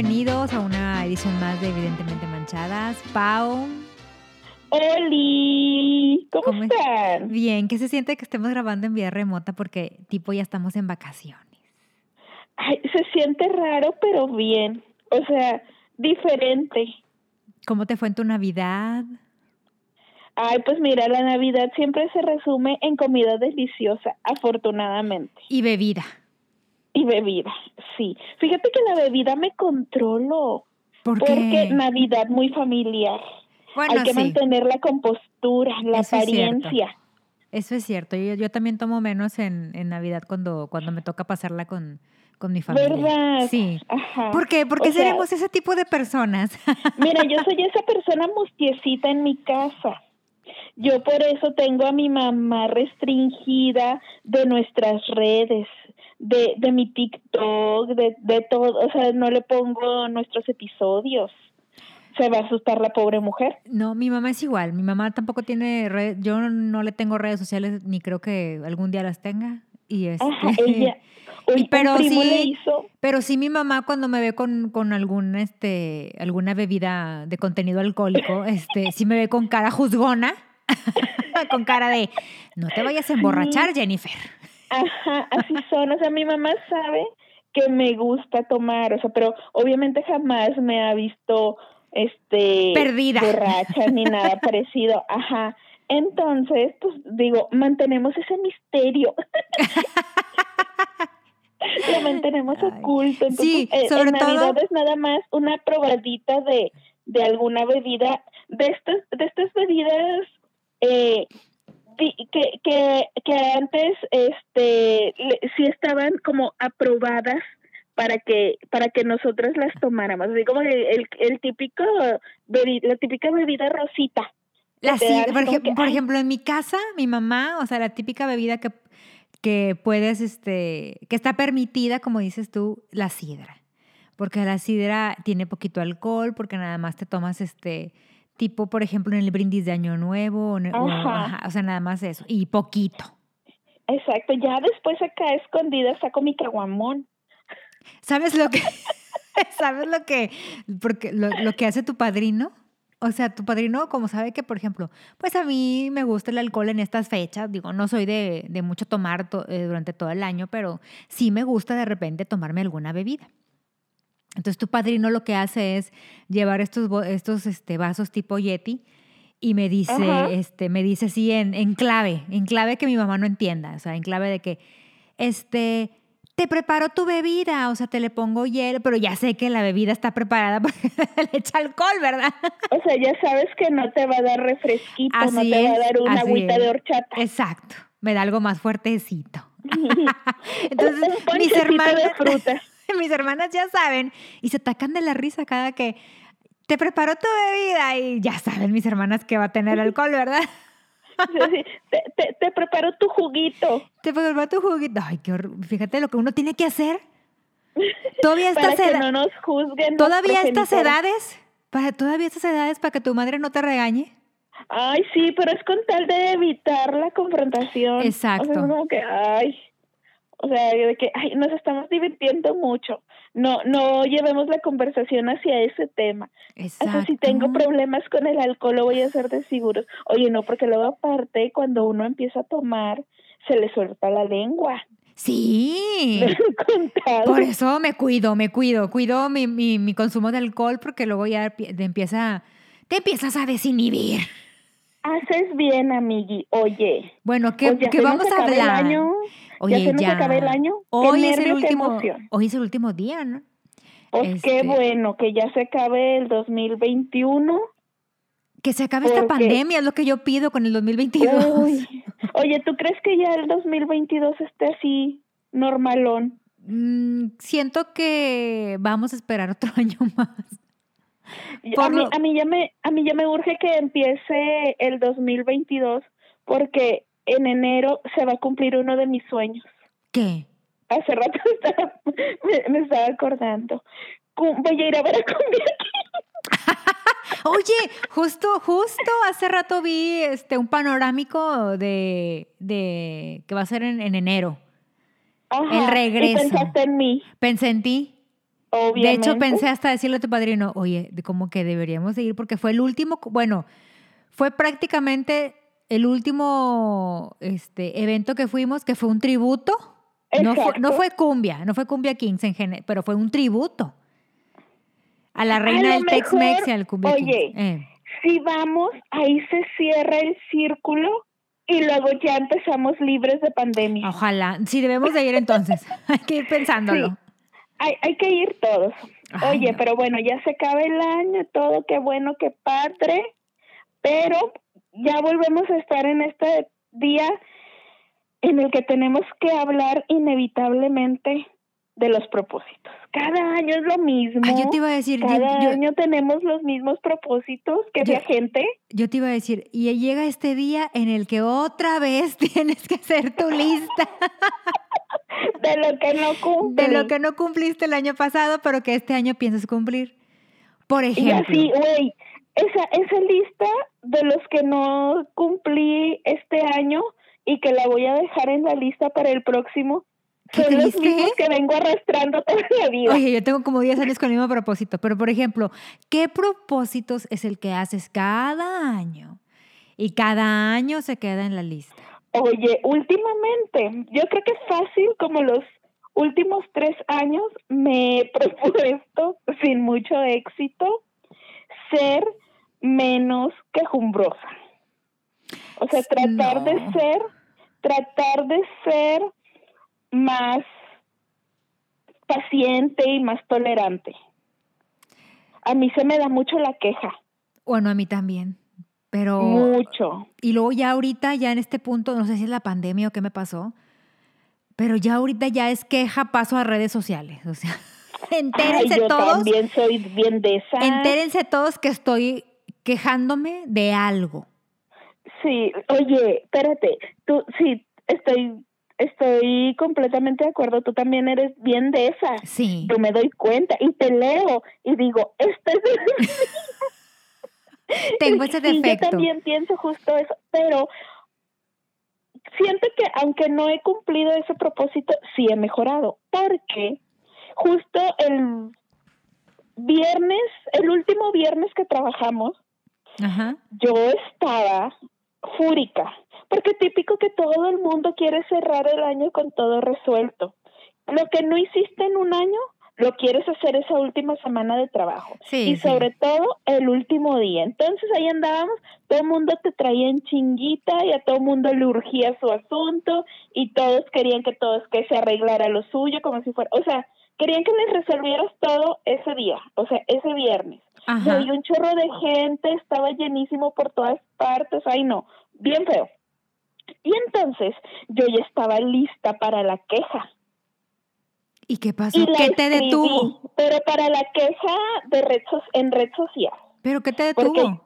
bienvenidos a una edición más de Evidentemente Manchadas. Pau. Oli, ¿cómo, están? Bien, ¿qué se siente que estemos grabando en vía remota porque tipo ya estamos en vacaciones? Ay, se siente raro, pero bien. O sea, diferente. ¿Cómo te fue en tu Navidad? Ay, pues mira, la Navidad siempre se resume en comida deliciosa, afortunadamente. Y bebida. Y bebida, sí. Fíjate que la bebida me controlo. ¿Por Porque Navidad muy familiar. Bueno, Hay que sí. mantener la compostura, la Eso es cierto. apariencia. Eso es cierto. Yo, yo también tomo menos en, en Navidad cuando, cuando me toca pasarla con, con mi familia. ¿Verdad? Sí. Ajá. ¿Por qué? ¿Por qué O sea, seremos ese tipo de personas? Mira, yo soy esa persona mustiecita en mi casa. Yo por eso tengo a mi mamá restringida de nuestras redes, de, de mi TikTok, de, de todo. O sea, no le pongo nuestros episodios. Se va a asustar la pobre mujer. No, mi mamá es igual. Mi mamá tampoco tiene red, yo no le tengo redes sociales ni creo que algún día las tenga. Y este, ella. Un, pero sí- hizo. pero sí mi mamá cuando me ve con, con algún este alguna bebida de contenido alcohólico, este, sí me ve con cara juzgona, con cara de no te vayas a emborrachar, Jennifer. Ajá, así son. O sea, mi mamá sabe que me gusta tomar, o sea, pero obviamente jamás me ha visto este Perdida. borracha ni nada parecido. Ajá. Entonces, pues digo, mantenemos ese misterio. Lo mantenemos Ay. oculto. Entonces, Sí, eh, sobre en Navidad todo- es nada más una probadita de, de alguna bebida, de estas, de estas bebidas eh, que, que, que antes este le- sí estaban como aprobadas para que para que nosotras las tomáramos. Así como el, el, el típico la típica bebida rosita. La sí- por, que, por ejemplo, en mi casa, mi mamá, o sea, la típica bebida que, que puedes, este, que está permitida, como dices tú, la sidra. Porque la sidra tiene poquito alcohol, porque nada más te tomas este tipo, por ejemplo, en el brindis de Año Nuevo, o, ne- o- Ajá. ajá, o sea, nada más eso, y poquito. exacto ya después acá escondida saco mi caguamón ¿Sabes lo que, sabes lo que, porque lo, lo que hace tu padrino? O sea, tu padrino, como sabe que, por ejemplo, pues a mí me gusta el alcohol en estas fechas, digo, no soy de, de mucho tomar to- eh, durante todo el año, pero sí me gusta de repente tomarme alguna bebida. Entonces tu padrino lo que hace es llevar estos, estos este, vasos tipo Yeti y me dice, este, me dice así en, en clave, en clave que mi mamá no entienda, o sea, en clave de que, este, te preparo tu bebida, o sea, te le pongo hielo, pero ya sé que la bebida está preparada porque le echa alcohol, ¿verdad? o sea ya sabes que no te va a dar refresquito no Así te va a dar una agüita es. de horchata Exacto, me da algo más fuertecito. Entonces, mis de fruta mis hermanas ya saben y se atacan de la risa cada que te preparo tu bebida y ya saben mis hermanas que va a tener alcohol, ¿verdad? Sí, te, te, te preparo tu juguito Te preparo tu juguito. Ay, qué horror. Fíjate lo que uno tiene que hacer. Todavía para estas que eda- no nos juzguen. todavía estas edades, para todavía estas edades para que tu madre no te regañe. Ay, sí, pero es con tal de evitar la confrontación. Exacto. O sea, es como que, ay, o sea, de que, ay, nos estamos divirtiendo mucho. No, no llevemos la conversación hacia ese tema. Exacto. sea, si tengo problemas con el alcohol, lo voy a hacer de seguros. Oye, no, porque luego aparte, cuando uno empieza a tomar, se le suelta la lengua. Sí. Por eso me cuido, me cuido, cuido mi, mi, mi consumo de alcohol porque luego ya te empieza, te empiezas a desinhibir. Haces bien, amigui. Oye, Bueno, ¿qué, pues qué vamos a hablar? Oye, ya se nos acaba el año. Qué Hoy es el qué último, emoción. hoy es el último día, ¿no? Pues qué Este- bueno que ya se acabe el 2021. Que se acabe esta pandemia, es lo que yo pido con el 2022. Uy. Oye, ¿tú crees que ya el 2022 esté así normalón? Mm, siento que vamos a esperar otro año más. Por A mí, lo- a mí ya me a mí ya me urge que empiece el 2022 porque en enero se va a cumplir uno de mis sueños. ¿Qué? Hace rato estaba, me, me estaba acordando. Voy a ir a ver a Cumbia Oye, justo, justo hace rato vi este un panorámico de, de que va a ser en, en enero. Ajá, El regreso. Y pensaste en mí. Pensé en ti. obviamente. De hecho, pensé hasta decirle a tu padrino, oye, como que deberíamos seguir porque fue el último, bueno, fue prácticamente el último este, evento que fuimos, que fue un tributo. No fue, no fue cumbia, no fue cumbia Kings en general, pero fue un tributo a la reina del Tex-Mex y al cumbia oye. Eh. Si vamos, ahí se cierra el círculo y luego ya empezamos libres de pandemia. Ojalá, sí debemos de ir entonces, hay que ir pensándolo. Sí. Hay, hay que ir todos. Ay, Oye, no. pero bueno, ya se acaba el año, todo, qué bueno, qué padre, pero ya volvemos a estar en este día en el que tenemos que hablar inevitablemente de los propósitos. Cada año es lo mismo. Ah, yo te iba a decir, yo- Cada yo- año tenemos los mismos propósitos que la gente. Yo te iba a decir, y llega este día en el que otra vez tienes que hacer tu lista de lo que no de lo que no cumpliste el año pasado, pero que este año piensas cumplir. Por Y ejemplo, así, güey, esa, esa lista de los que no cumplí este año y que la voy a dejar en la lista para el próximo, ¿Qué son los mismos que vengo arrastrando toda la vida. oye, yo tengo como 10 años con el mismo propósito, pero por ejemplo, ¿qué propósitos es el que haces cada año? Y cada año se queda en la lista. Oye, últimamente, yo creo que fácil como los últimos tres años me he propuesto, sin mucho éxito, ser menos quejumbrosa. O sea, tratar de ser, tratar de ser más paciente y más tolerante. A mí se me da mucho la queja, Bueno, a mí también. Pero mucho. Y luego ya ahorita, ya en este punto, no sé si es la pandemia o qué me pasó, pero ya ahorita ya es queja, paso a redes sociales. O sea, entérense Ay, yo todos, también soy bien de esa. entérense todos que estoy quejándome de algo. Sí, oye, espérate, tú, sí, estoy, estoy completamente de acuerdo, tú también eres bien de esa. Sí. Yo me doy cuenta y te leo y digo, este es el Tengo ese Sí, yo defecto. también pienso justo eso, pero siento que aunque no he cumplido ese propósito, sí he mejorado, porque justo el viernes, el último viernes que trabajamos, Ajá. yo estaba fúrica, porque típico que todo el mundo quiere cerrar el año con todo resuelto. Lo que no hiciste en un año, lo quieres hacer esa última semana de trabajo. Sí, y sí. sobre todo el último día. Entonces ahí andábamos, todo el mundo te traía en chinguita y a todo el mundo le urgía su asunto y todos querían que todos que se arreglara lo suyo como si fuera, o sea, querían que les resolvieras todo ese día, o sea, ese viernes. Ajá. Y un chorro de gente, estaba llenísimo por todas partes, ay no, bien feo. Y entonces yo ya estaba lista para la queja. ¿Y qué pasó? Y ¿Qué te detuvo? Pero para la queja de red so- en red social. ¿Pero qué te Porque- detuvo?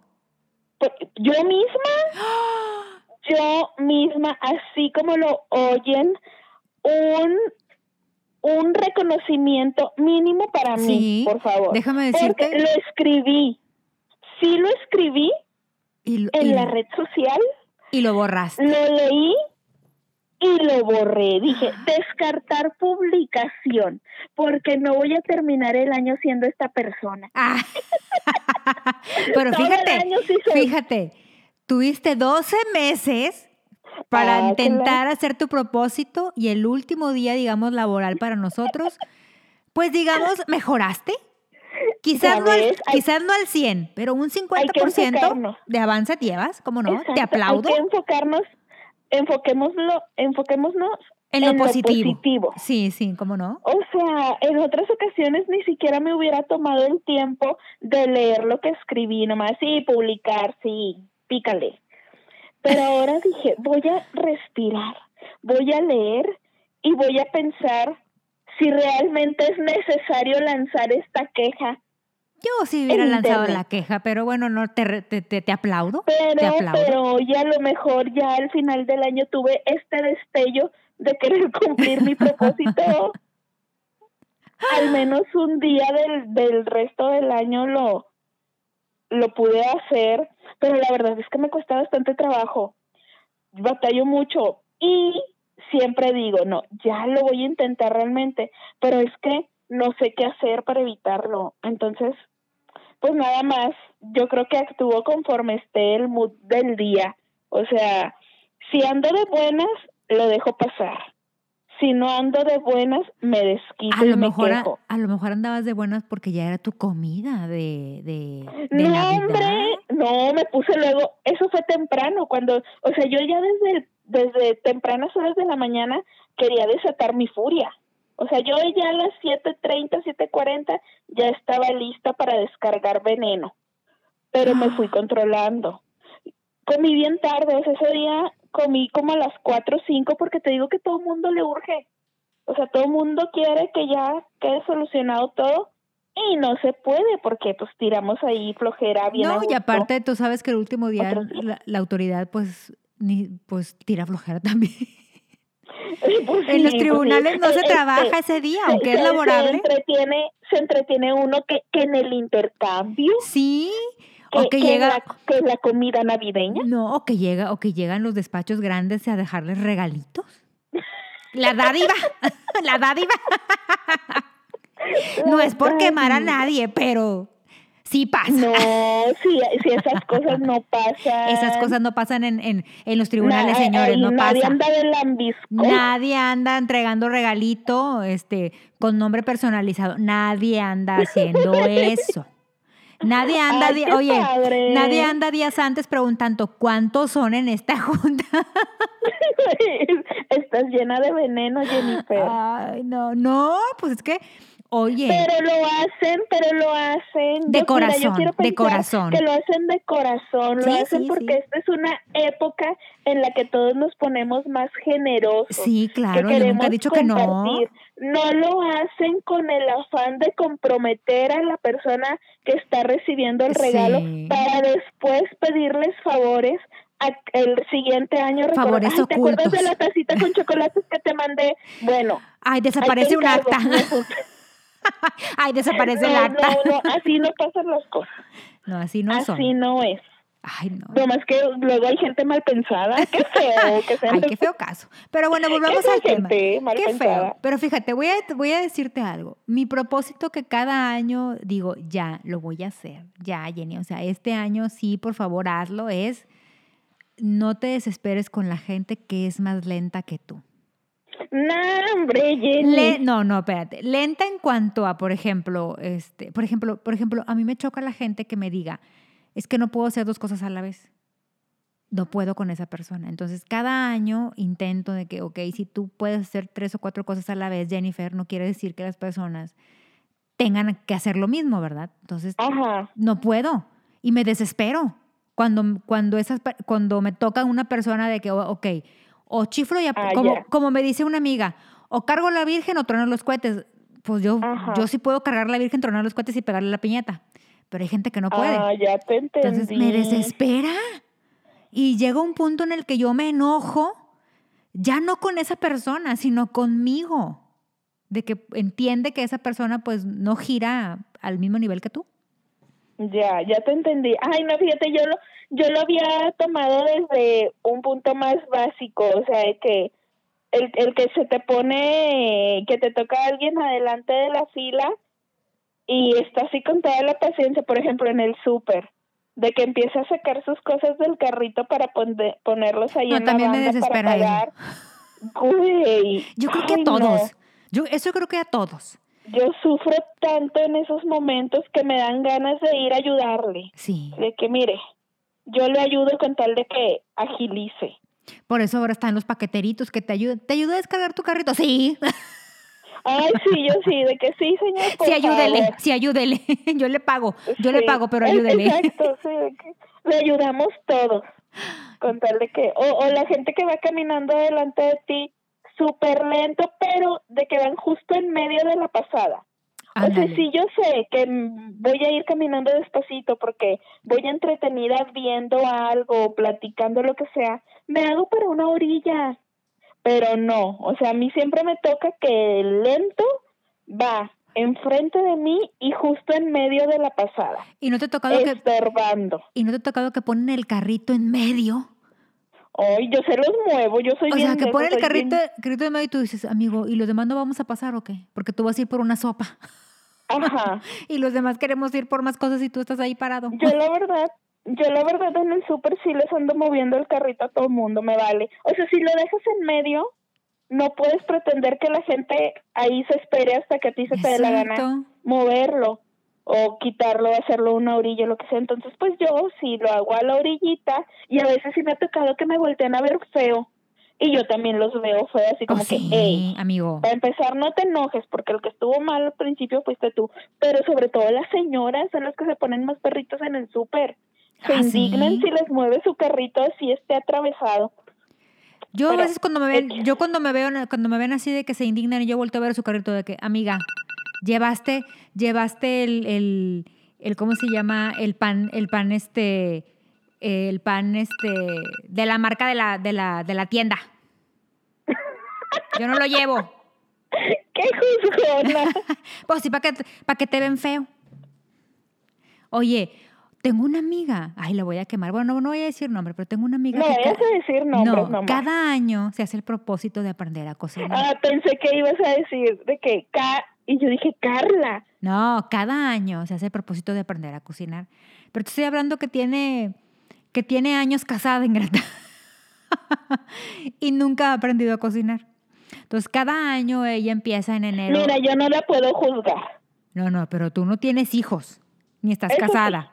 Yo misma, yo misma, así como lo oyen, un, un reconocimiento mínimo para Sí, mí, por favor. Déjame Porque decirte. lo escribí. Sí lo escribí Y, lo- en y- la red social, y lo borraste. lo leí y lo borré. Dije, descartar publicación, porque no voy a terminar el año siendo esta persona. Ah. Pero fíjate, fíjate, tuviste 12 meses para Ah, intentar hacer tu propósito y el último día, digamos, laboral para nosotros, pues digamos, mejoraste. Quizás no, al. Hay- quizás no al 100, pero un que 50% enfocarnos. de avance llevas, ¿cómo no? Exacto, Te aplaudo Hay que enfocarnos, enfoquémoslo, enfoquémonos en lo positivo. lo positivo. Sí, sí, ¿cómo no? O sea, en otras ocasiones ni siquiera me hubiera tomado el tiempo de leer lo que escribí, nomás sí, publicar, sí, pícale. Pero ahora dije, voy a respirar, voy a leer y voy a pensar si realmente es necesario lanzar esta queja. Yo sí hubiera lanzado la queja, pero bueno, no te, te, te- te aplaudo. te Pero, aplaudo. pero ya a lo mejor ya al final del año tuve este destello de querer cumplir mi propósito. al menos un día del, del resto del año lo, lo pude hacer, pero la verdad es que me cuesta bastante trabajo. Batallo mucho y siempre digo, no, ya lo voy a intentar realmente, pero es que no sé qué hacer para evitarlo. Entonces, pues nada más, yo creo que actúo conforme esté el mood del día. O sea, si ando de buenas, lo dejo pasar. Si no ando de buenas, me desquito A y lo, me mejor, a, quejo. a lo mejor andabas de buenas porque ya era tu comida de, de, de No, Navidad. hombre, no, me puse luego, eso fue temprano, cuando, o sea, yo ya desde, desde tempranas horas de la mañana quería desatar mi furia. O sea, yo ya a las 7.30, 7.40 ya estaba lista para descargar veneno, pero me fui controlando. Comí bien tarde, o sea, ese día comí como a las 4 o 5 porque te digo que todo el mundo le urge. O sea, todo el mundo quiere que ya quede solucionado todo y no se puede porque pues tiramos ahí flojera bien No, y aparte tú sabes que el último día la, la autoridad pues ni pues tira flojera también. Pues en los pues sí. tribunales no se Este, trabaja ese día, aunque se- es se- laborable. Se entretiene, se entretiene uno que, que en el intercambio, Sí, que, o que que llega la, que la comida navideña. No, o que llega, o que llegan los despachos grandes a dejarles regalitos. La dádiva, la dádiva. No es por quemar a nadie, pero sí pasa. No, si, si esas cosas no pasan. Esas cosas no pasan en, en, en los tribunales, Na- señores, ahí no nadie pasa. anda de lambisco. Nadie anda entregando regalito este, con nombre personalizado. Nadie anda haciendo eso. Nadie anda, Ay, qué oye, padre. nadie anda días antes preguntando cuántos son en esta junta. Estás llena de veneno, Jennifer. Ay, no, no, pues es que, oye, Pero lo hacen, pero lo hacen. De Yo- mira, corazón, yo quiero de corazón. Que lo hacen de corazón, lo Sí, hacen sí, porque sí. esta es una época en la que todos nos ponemos más generosos. sí, que claro, yo nunca he dicho que no. No lo hacen con el afán de comprometer a la persona que está recibiendo el regalo para después pedirles favores a- el siguiente año. recordar, Favores "Ay, ¿Te acuerdas de la tacita con chocolates que te mandé? Bueno, Ay, desaparece un acta. Ay, desaparece el No, acta. no, no, así no pasan las cosas. No, así no son. así no es. Ay, no. Nomás que luego hay gente mal pensada. Qué feo que sean Ay, qué feo caso. Pero bueno, volvamos al tema. Qué pensada. feo. Pero fíjate, voy a, voy a decirte algo. Mi propósito que cada año digo, ya, lo voy a hacer. Ya, Jenny. O sea, este año sí, por favor, hazlo. Es no te desesperes con la gente que es más lenta que tú. No, hombre, Jenny. Le- no, no, espérate. Lenta en cuanto a, por ejemplo, este, por ejemplo, por ejemplo, a mí me choca la gente que me diga, es que no puedo hacer dos cosas a la vez. No puedo con esa persona. Entonces, cada año intento de que, ok, si tú puedes hacer tres o cuatro cosas a la vez, Jennifer, no quiere decir que las personas tengan que hacer lo mismo, ¿verdad? Entonces, Ajá. no puedo y me desespero cuando, cuando, esas, cuando me toca una persona de que, ok, o chiflo y Ah, como, ya. como me dice una amiga, o cargo la virgen o trono los cohetes. Pues yo, Ajá. yo sí puedo cargar la virgen, tronar los cohetes y pegarle la piñata, pero hay gente que no puede. Ah, ya te entendí. Entonces me desespera y llega un punto en el que yo me enojo, ya no con esa persona, sino conmigo, de que entiende que esa persona pues no gira al mismo nivel que tú. Ya, ya te entendí. Ay, no, fíjate, yo lo, yo lo había tomado desde un punto más básico, o sea, de que el, el que se te pone, que te toca a alguien adelante de la fila y está así con toda la paciencia, por ejemplo, en el súper, de que empieza a sacar sus cosas del carrito para pone- ponerlos ahí No, en la me banda desespera para pagar. Güey, Yo creo que a todos. no. Yo eso creo que a todos. Yo sufro tanto en esos momentos que me dan ganas de ir a ayudarle. Sí. De que, mire, yo le ayudo con tal de que agilice. Por eso ahora están los paqueteritos que te ayudan. ¿Te ayuda a descargar tu carrito? Sí. Ay, sí, yo sí, de que sí, señor. por Sí, ayúdele. favor. Sí, ayúdele. Yo le pago. Yo le pago, pero ayúdele. Exacto, sí, de que le ayudamos todos. Con tal de que, o, o la gente que va caminando delante de ti, súper lento, pero de que van justo en medio de la pasada. O sea, si yo sé que voy a ir caminando despacito porque voy entretenida viendo algo, platicando lo que sea, me hago para una orilla. Pero no, o sea, a mí siempre me toca que el lento va enfrente de mí y justo en medio de la pasada, ¿Y no te ha tocado que y no te ha tocado que ponen el carrito en medio? Ay, yo se los muevo, yo soy O bien sea, que pone el bien- carrito, carrito de medio y tú dices, amigo, ¿y los demás no vamos a pasar o qué? Porque tú vas a ir por una sopa. Ajá. Y los demás queremos ir por más cosas y tú estás ahí parado. Yo la verdad, yo la verdad en el súper sí les ando moviendo el carrito a todo el mundo, me vale. O sea, si lo dejas en medio, no puedes pretender que la gente ahí se espere hasta que a ti se te dé la gana moverlo o quitarlo, hacerlo una orilla, lo que sea. Entonces, pues yo sí lo hago a la orillita y a veces sí me ha tocado que me volteen a ver feo y yo también los veo feo, así como Oh, que, sí, hey, amigo. para empezar, no te enojes, porque el que estuvo mal al principio fuiste tú. Pero sobre todo las señoras son las que se ponen más perritos en el súper. Se Ah, indignan ¿sí? si les mueve su carrito así esté atravesado. Yo a veces cuando me ven, yo cuando me veo, cuando me ven así de que se indignan y yo vuelto a ver su carrito de que, amiga, llevaste, llevaste el, el, el ¿cómo se llama? El pan, el pan este, el pan este, de la marca de la, de la, de la tienda. Yo no lo llevo. ¡Qué juzgona! Pues sí, para que, para que te ven feo. Oye, tengo una amiga, ay, la voy a quemar. Bueno, no, no voy a decir nombre, pero tengo una amiga No que vayas ca- a decir nombres no, nomás. cada año se hace el propósito de aprender a cocinar. Ah, pensé que ibas a decir de que Ca... Y yo dije, Carla. No, cada año se hace el propósito de aprender a cocinar. Pero te estoy hablando que tiene, que tiene años casada, Ingrata. y nunca ha aprendido a cocinar. Entonces, cada año ella empieza en enero. Mira, yo no la puedo juzgar. No, no, pero tú no tienes hijos, ni estás Eso sí. casada.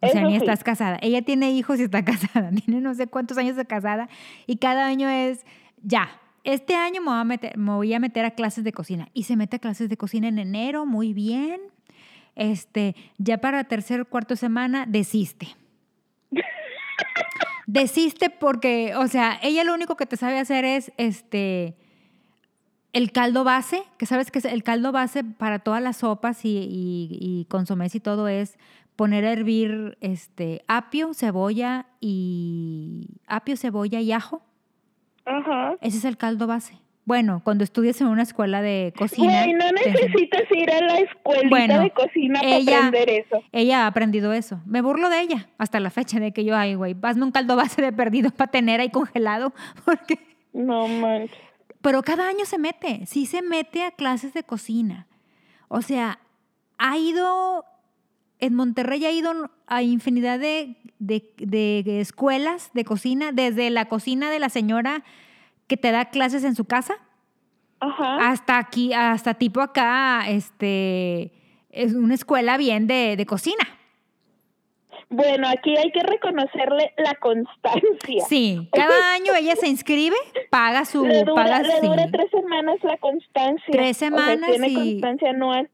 O sea, Eso ni sí. estás casada. Ella tiene hijos y está casada. Tiene no sé cuántos años de casada. Y cada año es, ya, este año me voy, a meter, me voy a meter a clases de cocina. Y se mete a clases de cocina en enero, muy bien. Este, ya para tercer cuarto semana, desiste. desiste porque, o sea, ella lo único que te sabe hacer es, este, el caldo base, que sabes que es el caldo base para todas las sopas y, y, y consomés y todo es poner a hervir este, apio, cebolla y apio, cebolla y ajo. Ajá. Ese es el caldo base. Bueno, cuando estudias en una escuela de cocina. Güey, no te necesitas ir a la escuelita Bueno, de cocina ella- para aprender eso. Ella ha aprendido eso. Me burlo de ella hasta la fecha de que yo, ay, güey, hazme un caldo base de perdido para tener ahí congelado. Porque... No manches. Pero cada año se mete, sí se mete a clases de cocina. O sea, ha ido, en Monterrey ha ido a infinidad de, de- de escuelas de cocina, desde la cocina de la señora que te da clases en su casa, Ajá. hasta aquí, hasta tipo acá, este, es una escuela bien de, de cocina. Bueno, aquí hay que reconocerle la constancia. Sí, cada año ella se inscribe, paga su, le dura, paga, le dura sí. tres semanas la constancia. Tres O sea, semanas tiene y- constancia anual.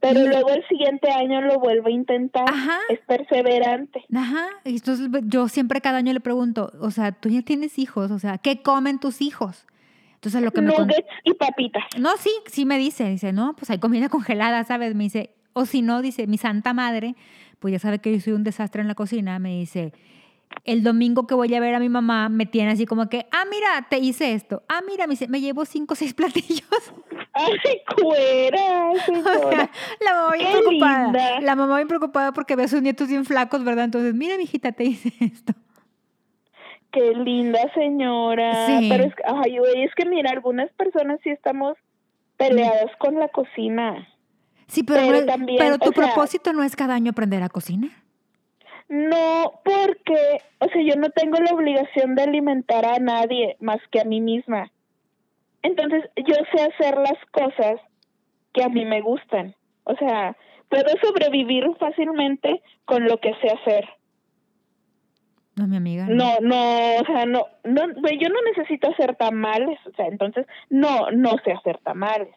Pero y- luego el siguiente año lo vuelve a intentar. Ajá. Es perseverante. Ajá, y entonces yo siempre cada año le pregunto, o sea, tú ya tienes hijos, o sea, ¿qué comen tus hijos? Entonces lo que me... Nuggets y papitas. No, sí, sí me dice, dice, no, pues hay comida congelada, ¿sabes? Me dice, o si no, dice, mi santa madre, pues ya sabe que yo soy un desastre en la cocina, me dice, el domingo que voy a ver a mi mamá, me tiene así como que, ah, mira, te hice esto, ah, mira, me, dice, me llevo cinco o seis platillos. ¡Ay, cuera, señora! la mamá bien Qué preocupada. linda. La mamá bien preocupada porque ve a sus nietos bien flacos, ¿verdad? Entonces, mira, mijita, te hice esto. ¡Qué linda señora! Sí. Pero es, que- ay, es que mira, algunas personas sí estamos peleadas con la cocina. Sí, pero, Pero no es- también, pero tu sea- propósito no es cada año aprender a cocinar. No, porque, o sea, yo no tengo la obligación de alimentar a nadie más que a mí misma. Entonces, yo sé hacer las cosas que a mí me gustan. O sea, puedo sobrevivir fácilmente con lo que sé hacer. No, mi amiga. No, no, o sea, no, no, yo no necesito hacer tamales, o sea, entonces, no, no sé hacer tamales.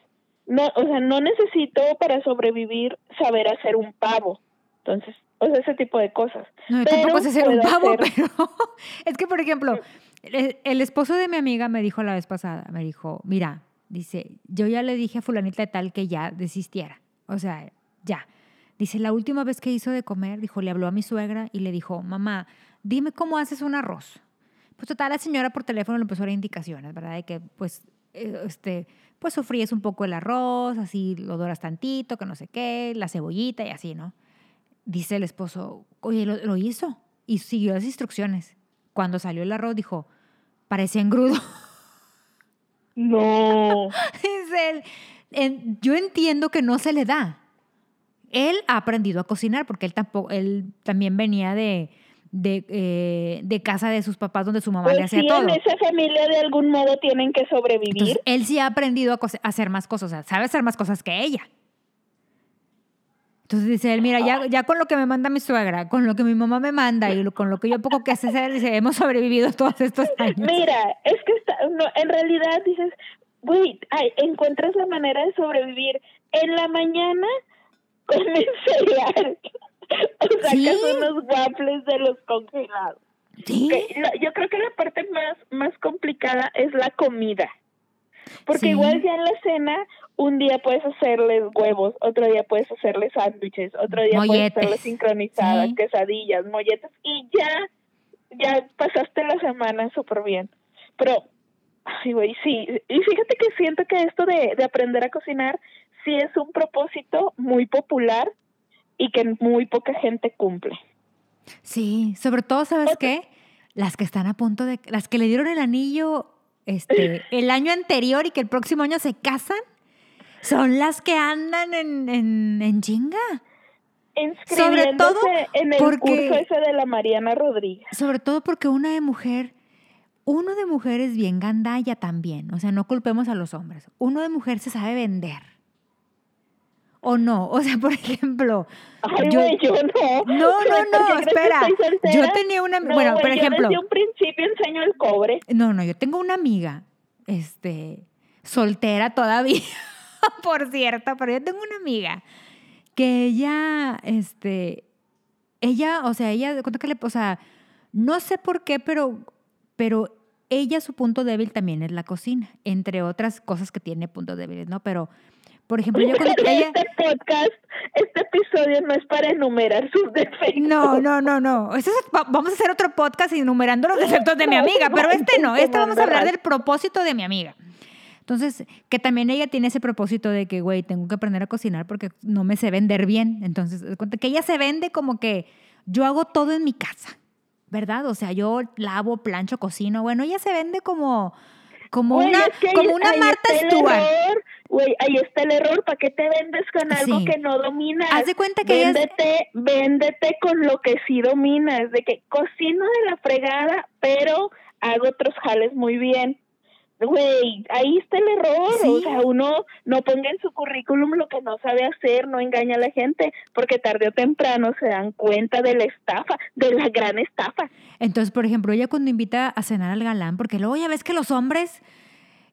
No, o sea, no necesito para sobrevivir saber hacer un pavo. Entonces, o sea, ese tipo de cosas. No, yo Pero tampoco sé hacer un pavo, hacer- pero es que, por ejemplo, el, esposo de mi amiga me dijo la vez pasada, me dijo, mira, dice, yo ya le dije a fulanita de tal que ya desistiera. O sea, ya. Dice, la última vez que hizo de comer, dijo, le habló a mi suegra y le dijo, mamá, dime cómo haces un arroz. Pues total, la señora por teléfono le empezó a dar indicaciones, ¿verdad? De que, pues, eh, este, pues sofríes un poco el arroz, así lo doras tantito, que no sé qué, la cebollita y así, ¿no? Dice el esposo, oye, lo hizo y siguió las instrucciones. Cuando salió el arroz dijo, parecía engrudo. No. Él, en- yo entiendo que no se le da. Él ha aprendido a cocinar porque él tampoco, él también venía de, de, eh, de casa de sus papás donde su mamá le Pues hacía sí, todo. en esa familia de algún modo tienen que sobrevivir. Entonces, él sí ha aprendido a hacer más cosas, o sea, sabe hacer más cosas que ella. Entonces dice él, mira, ya, ya con lo que me manda mi suegra, con lo que mi mamá me manda y con lo que yo poco que hace dice, hemos sobrevivido todos estos años. Mira, es que está, no, en realidad dices, güey, encuentras la manera de sobrevivir. En la mañana comes cereal. o sacas Sí. unos waffles de los congelados. Sí, Que yo creo que la parte más, más complicada es la comida. Porque Sí. igual ya en la cena, un día puedes hacerles huevos, otro día puedes hacerles sándwiches, otro día puedes hacerles sincronizadas, Sí. quesadillas, molletes, y ya, ya pasaste la semana súper bien. Pero, ay, güey, sí. Y fíjate que siento que esto de, de aprender a cocinar sí es un propósito muy popular y que muy poca gente cumple. sí, sobre todo, ¿sabes qué? Las que están a punto de, las que le dieron el anillo este, el año anterior y que el próximo año se casan, son las que andan en, en, en chinga. Inscribiéndose todo en el porque- curso ese de la Mariana Rodríguez. Sobre todo porque una de mujer, uno de mujer es bien gandalla también. O sea, no culpemos a los hombres. Uno de mujer se sabe vender. ¿O no? O sea, por ejemplo, Ay, yo- yo no. No, no, ¿Por qué no, espera. Yo tenía una- No, bueno, por yo ejemplo- desde un principio enseño el cobre. no, no, yo tengo una amiga, este, soltera todavía, por cierto, pero yo tengo una amiga que ella, este, ella, o sea, ella, de cuenta que le, o sea, no sé por qué, pero, pero ella su punto débil también es la cocina, entre otras cosas que tiene puntos débiles, ¿no? Pero, por ejemplo, yo cuando ella, Este podcast, este episodio no es para enumerar sus defectos. No, no, no, no. Eso es- va- vamos a hacer otro podcast enumerando los defectos de mi amiga, pero este no. Este vamos a hablar del propósito de mi amiga. Entonces, que también ella tiene ese propósito de que, güey, tengo que aprender a cocinar porque no me sé vender bien. Entonces, que ella se vende como que yo hago todo en mi casa, ¿verdad? O sea, yo lavo, plancho, cocino. Bueno, ella se vende como, como una, es que ahí- como una ahí Marta está el Stewart. error. Güey, ahí está el error. ¿Para qué te vendes con algo Sí. que no dominas? Haz de cuenta que ella es- véndete, véndete con lo que sí dominas. De que cocino de la fregada, pero hago otros jales muy bien. Güey, ahí está el error. Sí. O sea, uno no ponga en su currículum lo que no sabe hacer, no engaña a la gente, porque tarde o temprano se dan cuenta de la estafa, de la gran estafa. Entonces, por ejemplo, ella cuando invita a cenar al galán, porque luego ya ves que los hombres,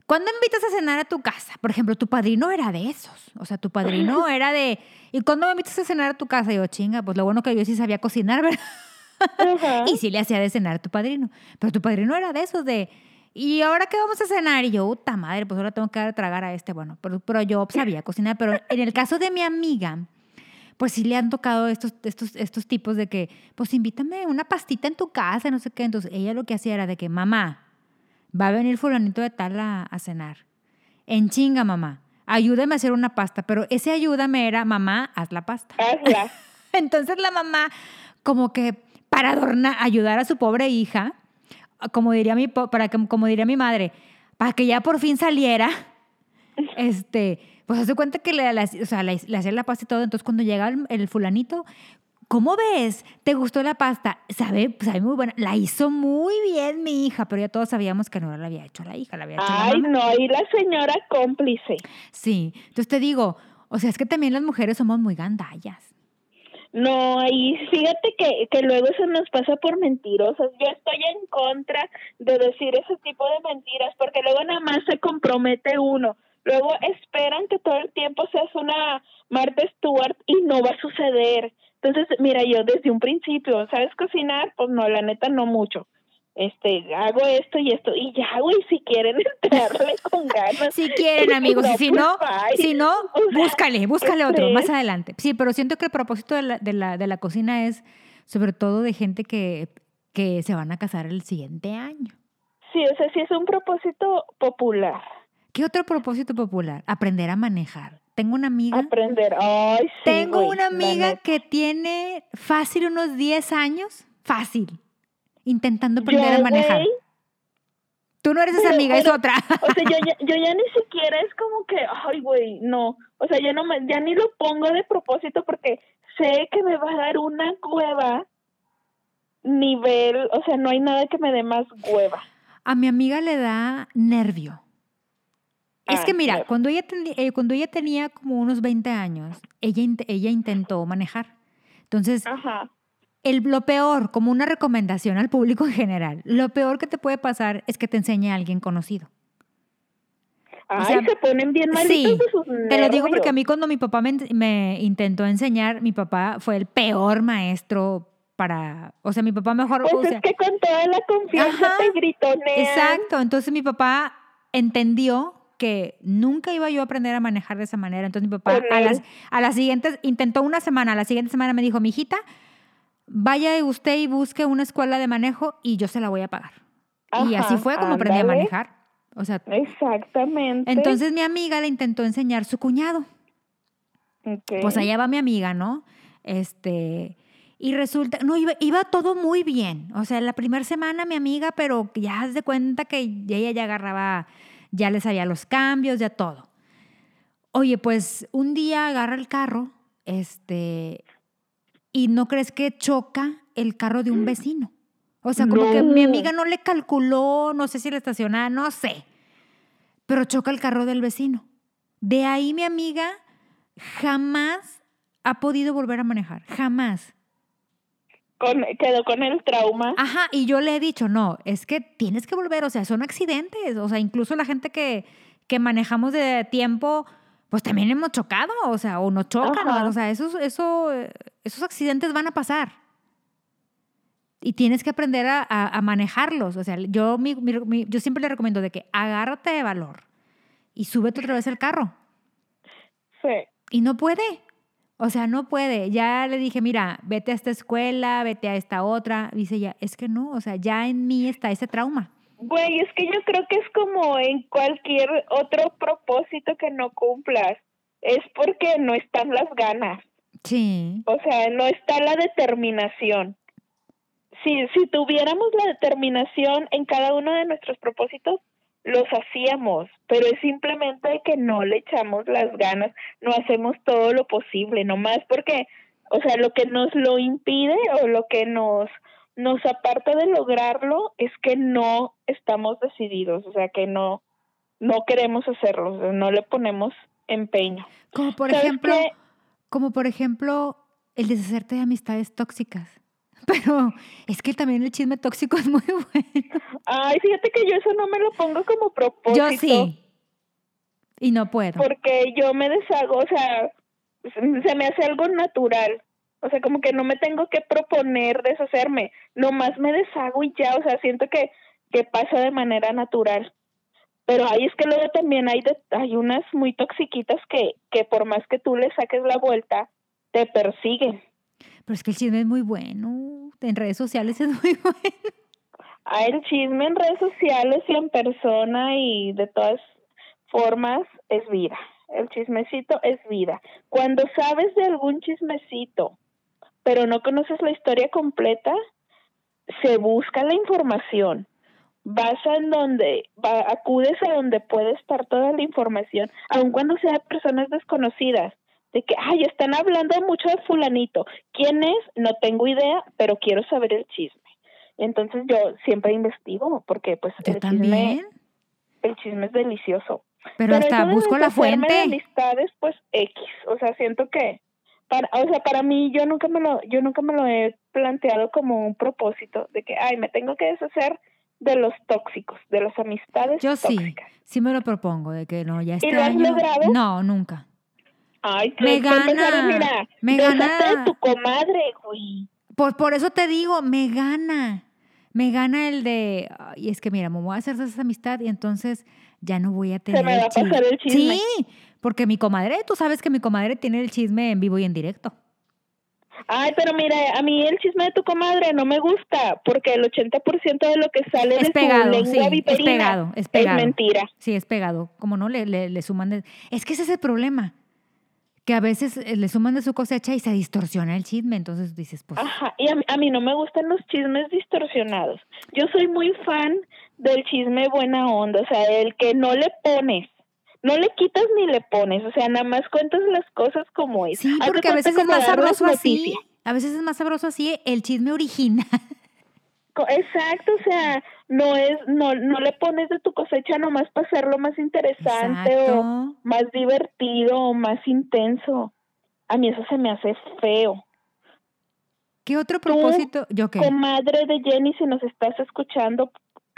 cuando invitas a cenar a tu casa, por ejemplo, tu padrino era de esos, o sea, tu padrino era de, ¿y cuándo me invitas a cenar a tu casa? Y yo, chinga, pues lo bueno que yo sí sabía cocinar, ¿verdad? Y sí le hacía de cenar a tu padrino, pero tu padrino era de esos de, ¿y ahora qué vamos a cenar? Y yo, puta madre, pues ahora tengo que dar a tragar a este, bueno, pero, pero yo sabía cocinar, pero en el caso de mi amiga, pues sí le han tocado estos, estos, estos tipos de que, pues invítame una pastita en tu casa, no sé qué. Entonces ella lo que hacía era de que, mamá, va a venir fulanito de tal a, a cenar. En chinga, mamá, ayúdame a hacer una pasta. Pero ese ayúdame era, mamá, haz la pasta. Entonces la mamá, como que para adornar, ayudar a su pobre hija, como diría mi, para que, como diría mi madre, para que ya por fin saliera, este, pues hace cuenta que le, o sea, le, le hacía la pasta y todo. Entonces cuando llega el, el fulanito, ¿cómo ves? ¿Te gustó la pasta? Sabe, sabe muy buena. La hizo muy bien mi hija, pero ya todos sabíamos que no la había hecho la hija, la había hecho la Ay, mamá. no, ahí la señora cómplice. Sí, entonces te digo, o sea, es que también las mujeres somos muy gandallas. No, ahí fíjate que, que luego eso nos pasa por mentirosas. Yo estoy en contra de decir ese tipo de mentiras porque luego nada más se compromete uno. Luego esperan que todo el tiempo seas una Marta Stewart y no va a suceder. Entonces, mira, yo desde un principio, ¿sabes cocinar? Pues no, la neta no mucho. Este, hago esto y esto y ya, güey, si quieren entrarle con ganas. Si quieren, amigos, y si pues, no, bye. si no, búscale, búscale otro, más adelante. Sí, pero siento que el propósito de la, de la, de la cocina es sobre todo de gente que, que se van a casar el siguiente año. Sí, o sea, sí es un propósito popular. ¿Qué otro propósito popular? Aprender a manejar. Tengo una amiga, Aprender. Ay, sí, tengo güey, una amiga que tiene fácil unos 10 años, fácil, intentando aprender Yo, a manejar. güey, Tú no eres esa Pero- amiga, es otra. O sea, yo ya, yo ya ni siquiera es como que, ay, güey, no. O sea, yo no me, ya ni lo pongo de propósito porque sé que me va a dar una hueva nivel, o sea, no hay nada que me dé más hueva. A mi amiga le da nervio. Es Ah, que mira, claro. cuando ella, teni- eh, cuando ella tenía como unos 20 años, ella, ella intentó manejar. Entonces, Ajá. El, lo peor, como una recomendación al público en general, lo peor que te puede pasar es que te enseñe a alguien conocido. Ay, sea, se ponen bien malitos sí, de sus Te lo digo porque a mí cuando mi papá me, me intentó enseñar, mi papá fue el peor maestro para, o sea, mi papá mejor, Pues o sea, es que con toda la confianza Ajá, te gritonean. Exacto, entonces mi papá entendió que nunca iba yo a aprender a manejar de esa manera. Entonces mi papá a las, a las siguientes, intentó una semana, a la siguiente semana me dijo, mijita, vaya usted y busque una escuela de manejo y yo se la voy a pagar. y así fue como aprendí a manejar. O sea, Exactamente. entonces mi amiga le intentó enseñar su cuñado. Ok. Pues allá va mi amiga, ¿no? Este, y resulta, no, iba, iba todo muy bien. O sea, la primera semana mi amiga, pero ya haz de cuenta que ella ya agarraba, ya le sabía los cambios, ya todo. Oye, pues un día agarra el carro, este, y no crees que choca el carro de un vecino. O sea, como que mi No. amiga no le calculó, no sé si le estacionaba, no sé. Pero choca el carro del vecino. De ahí mi amiga jamás ha podido volver a manejar, jamás. Con- quedó con el trauma. Ajá, y yo le he dicho, no, es que tienes que volver, o sea, son accidentes, o sea, incluso la gente que, que manejamos de tiempo, pues también hemos chocado, o sea, o nos chocan, Ajá. o, sea, esos, eso, eh, esos accidentes van a pasar. Y tienes que aprender a, a- a manejarlos, o sea, yo, mi- mi- mi- yo siempre le recomiendo de que agárrate de valor y súbete otra vez al carro. Sí. Y no puede. O sea, no puede. Ya le dije, mira, vete a esta escuela, vete a esta otra. Dice ya, es que no, o sea, ya en mí está ese trauma. Güey, es que yo creo que es como en cualquier otro propósito que no cumplas. Es porque no están las ganas. Sí. O sea, no está la determinación. Si, si tuviéramos la determinación en cada uno de nuestros propósitos, los hacíamos, pero es simplemente que no le echamos las ganas, no hacemos todo lo posible, nomás porque, o sea, lo que nos lo impide o lo que nos nos aparta de lograrlo es que no estamos decididos, o sea, que no no queremos hacerlo, o sea, no le ponemos empeño. Como por ¿Sabes ejemplo? Como por ejemplo, el deshacerte de amistades tóxicas. Pero es que también el chisme tóxico es muy bueno. Ay, fíjate que yo eso no me lo pongo como propósito. Yo sí. Y no puedo. Porque yo me deshago, o sea, se me hace algo natural. O sea, como que no me tengo que proponer deshacerme. Nomás me deshago y ya, o sea, siento que, que pasa de manera natural. Pero ahí es que luego también hay, de- hay unas muy toxiquitas que, que por más que tú le saques la vuelta, te persiguen. Pero es que el chisme es muy bueno. En redes sociales es muy bueno. Hay el chisme en redes sociales y en persona y de todas formas es vida. El chismecito es vida. Cuando sabes de algún chismecito, pero no conoces la historia completa, se busca la información. Vas a en donde, va, acudes a donde puede estar toda la información, aun cuando sea de personas desconocidas. De que, ay, están hablando mucho de fulanito. ¿Quién es? No tengo idea, pero quiero saber el chisme. Entonces yo siempre investigo, porque pues Yo el también. chisme, el chisme es delicioso. Pero hasta eso de busco la fuente. amistades, pues X. O sea, siento que, para, o sea, para mí yo nunca me lo, yo nunca me lo he planteado como un propósito de que, ay, me tengo que deshacer de los tóxicos, de las amistades Yo sí, tóxicas. sí me lo propongo, de que no, ya este lo has año. logrado? No, nunca. Ay, Me gana, mira, me gana. de tu comadre, güey. Por, por eso te digo, me gana. Me gana el de, y es que mira, me voy a hacer esa amistad y entonces ya no voy a tener me va a pasar el chisme. Sí, porque mi comadre, tú sabes que mi comadre tiene el chisme en vivo y en directo. Ay, pero mira, a mí el chisme de tu comadre no me gusta, porque el 80% de lo que sale Es de pegado, tu lengua sí, es viperina pegado, es pegado. mentira. Sí, es pegado. Como no, le, le, le suman de... Es que ese es el problema. Que a veces eh, le suman de su cosecha y se distorsiona el chisme. Entonces dices, pues... Ajá, y a mí, a mí no me gustan los chismes distorsionados. Yo soy muy fan del chisme buena onda, o sea, el que no le pones, no le quitas ni le pones, o sea, nada más cuentas las cosas como es. Sí, porque a veces es más sabroso así. A veces es más sabroso así el chisme original. Exacto, o sea, no es, no, no le pones de tu cosecha nomás para hacerlo más interesante o más divertido o más intenso. A mí eso se me hace feo. ¿Qué otro propósito? ¿Yo qué? Comadre de Jenny, si nos estás escuchando,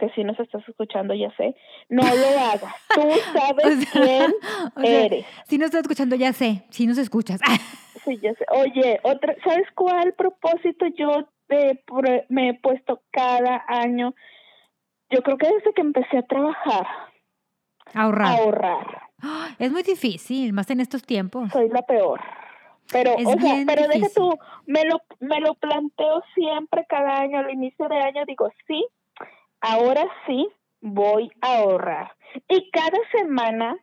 que si nos estás escuchando ya sé, no lo hagas. Tú sabes O sea, quién o sea, eres. Si no estás escuchando, ya sé. Si nos escuchas. Sí, ya sé. Oye, otra, ¿sabes cuál propósito yo pro- me he puesto cada año? Yo creo que desde que empecé a trabajar, Ahorrar. ahorrar. Es muy difícil, más en estos tiempos. Soy la peor. Pero, Es o sea, pero deja tú, me lo, me lo planteo siempre cada año, al inicio de año, digo, sí, ahora sí voy a ahorrar. Y cada semana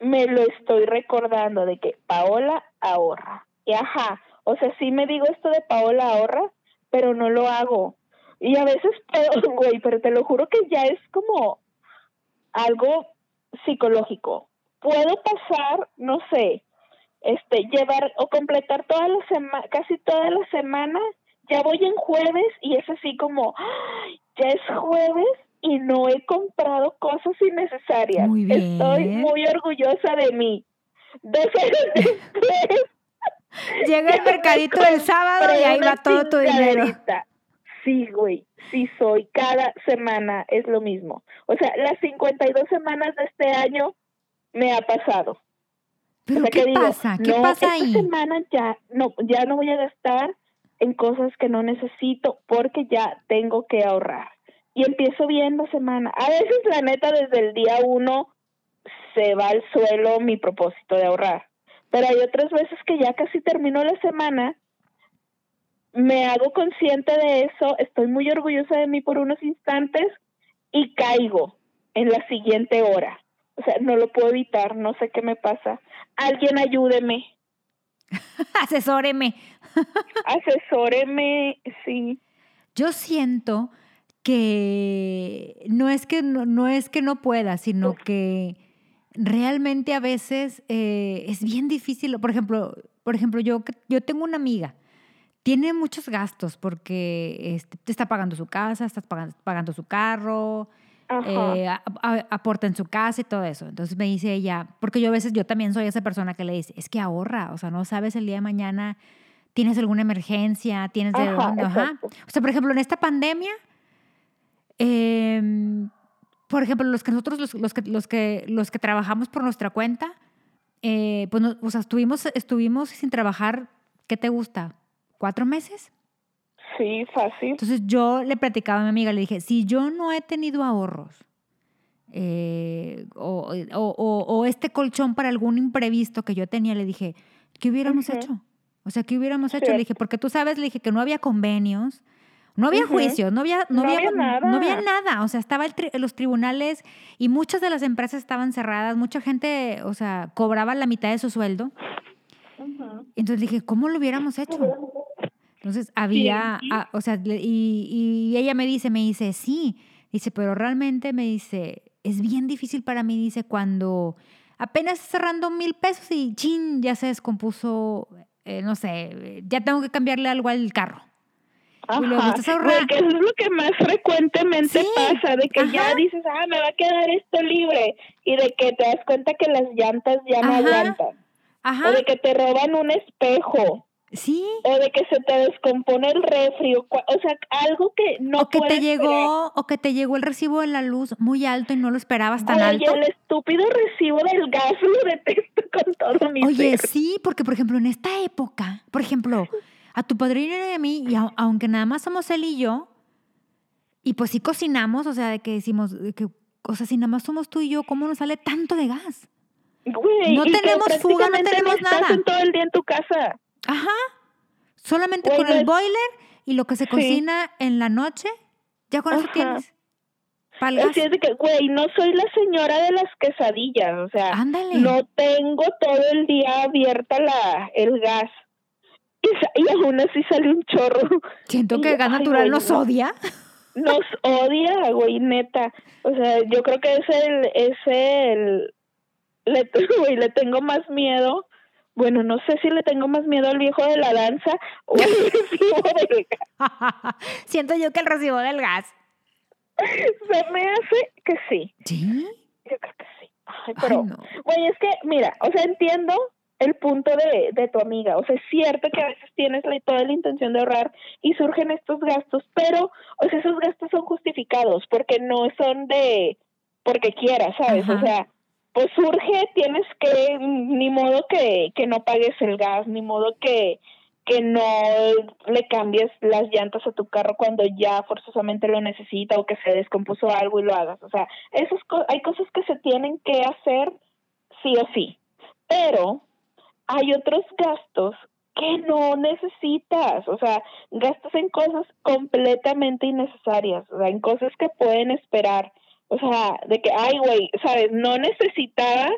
me lo estoy recordando de que Paola ahorra. Y ajá, o sea, sí me digo esto de Paola ahorra, pero no lo hago. Y a veces, pero, güey, pero te lo juro que ya es como algo psicológico. Puedo pasar, no sé, este, llevar o completar toda la semana, casi toda la semana, ya voy en jueves y es así como. Ya es jueves y no he comprado cosas innecesarias. Muy bien. Estoy muy orgullosa de mí. Después, Llega el mercadito del sábado y ahí va todo tu dinero. Sí, güey, sí soy. Cada semana es lo mismo. O sea, las 52 semanas de este año me ha pasado. Pero O sea, ¿qué que digo, pasa? ¿Qué no, pasa esta ahí? semana ya no, ya no voy a gastar en cosas que no necesito porque ya tengo que ahorrar. Y empiezo bien la semana. A veces, la neta, desde el día uno se va al suelo mi propósito de ahorrar. Pero hay otras veces que ya casi terminó la semana, me hago consciente de eso, estoy muy orgullosa de mí por unos instantes y caigo en la siguiente hora. O sea, no lo puedo evitar, no sé qué me pasa. Alguien ayúdeme, Asesóreme. asesóreme, sí. Yo siento que no es que no, no es que no pueda, sino que realmente a veces eh, es bien difícil. Por ejemplo, por ejemplo, yo, yo tengo una amiga, tiene muchos gastos porque este, te está pagando su casa, estás pagando, pagando su carro. Eh, a- a- aporta en su casa y todo eso. Entonces me dice ella, porque yo a veces, yo también soy esa persona que le dice, es que ahorra, o sea, no sabes el día de mañana, tienes alguna emergencia, tienes de Ajá, dónde, ajá. O sea, por ejemplo, en esta pandemia, em, por ejemplo, los que nosotros, los, los que, los, que, los que trabajamos por nuestra cuenta, eh, pues, no- o sea, estuvimos, estuvimos sin trabajar, ¿qué te gusta? ¿Cuatro meses? Sí, fácil. Entonces yo le platicaba a mi amiga, le dije, si yo no he tenido ahorros eh, o, o- o- o este colchón para algún imprevisto que yo tenía, le dije, ¿qué hubiéramos hecho? O sea, ¿qué hubiéramos hecho? Le dije, porque tú sabes, le dije que no había convenios, no había Ujú. juicios, no había, no No había, había no había nada. nada. O sea, estaba el tri- los tribunales y muchas de las empresas estaban cerradas, mucha gente, o sea, cobraba la mitad de su sueldo. Ujú. Entonces dije, ¿cómo lo hubiéramos hecho? Entonces había, Sí. ah, o sea, y, y ella me dice, me dice, sí, dice, pero realmente me dice, es bien difícil para mí, dice, cuando apenas cerrando mil pesos y chin, ya se descompuso, eh, no sé, ya tengo que cambiarle algo al carro. Ajá. estás ahorrando. Güey, que eso es lo que más frecuentemente Sí, pasa, de que ya dices, ah, me va a quedar esto libre, y de que te das cuenta que las llantas ya no Ajá. aguantan, Ajá, o de que te roban un espejo, sí. o de que se te descompone el refri, o, o sea, algo que no o que te esperar. llegó, o que te llegó el recibo de la luz muy alto y no lo esperabas tan Güey, alto. el estúpido recibo del gas lo detesto con todo mi Oye, ser. sí, porque por ejemplo, en esta época, por ejemplo, a tu padrino y a mí, y au- aunque nada más somos él y yo, y pues sí cocinamos, o sea, de que decimos, de que, o sea, si nada más somos tú y yo, ¿cómo nos sale tanto de gas? Güey, no tenemos fuga, no tenemos estás nada. en todo el día en tu casa. Ajá. Solamente con el boiler y lo que se Sí. cocina en la noche, ya con eso tienes. Es que, güey, no soy la señora de las quesadillas, o sea, Ándale. no tengo todo el día abierta la el gas. Y, y aún así sale un chorro. Siento y que el gas natural güey, nos no. odia. nos odia, güey, neta. O sea, yo creo que es el, es el, le, güey, le tengo más miedo. Bueno, no sé si le tengo más miedo al viejo de la danza o al recibo del gas. Siento yo que el recibo del gas. Se me hace que sí. ¿Sí? Yo creo que sí. Ay, pero, no. güey, es que, mira, o sea, entiendo el punto de, de tu amiga. O sea, es cierto que a veces tienes la, toda la intención de ahorrar y surgen estos gastos, pero, o sea, esos gastos son justificados porque no son de porque quieras, ¿sabes? Ajá. O sea, pues surge, tienes que, ni modo que, que no pagues el gas, ni modo que, que no le cambies las llantas a tu carro cuando ya forzosamente lo necesita o que se descompuso algo y lo hagas. O sea, esos co- hay cosas que se tienen que hacer sí o sí. Pero hay otros gastos que no necesitas, o sea, gastos en cosas completamente innecesarias, o sea, en cosas que pueden esperar, o sea, de que, ay, güey, sabes, no necesitaba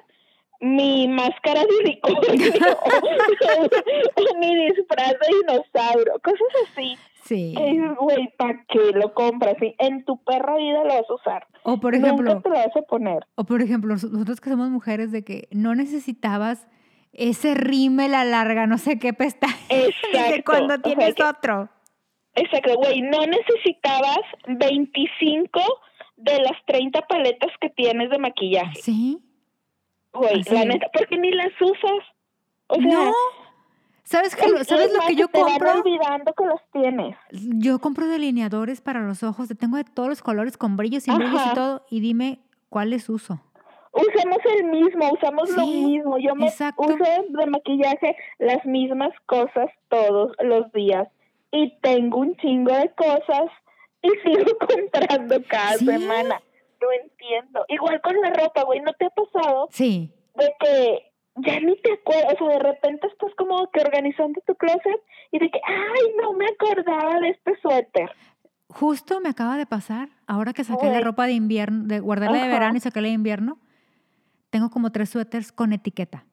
mi máscara de unicornio o, mi disfraz de dinosaurio, cosas así. Sí. Güey, ¿para qué lo compras? Sí, en tu perra vida lo vas a usar. O por ejemplo, Nunca te lo vas a poner. o por ejemplo, nos- nosotros que somos mujeres de que no necesitabas ese rímel a larga, no sé qué pestaña, Exacto. cuando o sea, tienes que- otro. Exacto, güey, no necesitabas 25 de las 30 paletas que tienes de maquillaje, Sí. güey, Así la neta, porque ni las usas. O sea, no. ¿Sabes, qué? es- ¿Sabes es lo que yo te van compro? olvidando que las tienes. Yo compro delineadores para los ojos. Tengo de todos los colores con brillos, sin brillos y Ajá. todo. Y dime cuáles uso. Usamos el mismo, usamos lo mismo. Yo me exacto. uso de maquillaje las mismas cosas todos los días y tengo un chingo de cosas y sigo comprando cada Sí. semana. No entiendo. Igual con la ropa, güey, ¿no te ha pasado Sí. de que ya ni te acuerdas, o sea, de repente estás como que organizando tu closet y de que, ay, no me acordaba de este suéter. Justo me acaba de pasar, ahora que saqué la ropa de invierno, de guardarla de verano y saqué la de invierno, tengo como tres suéteres con etiqueta.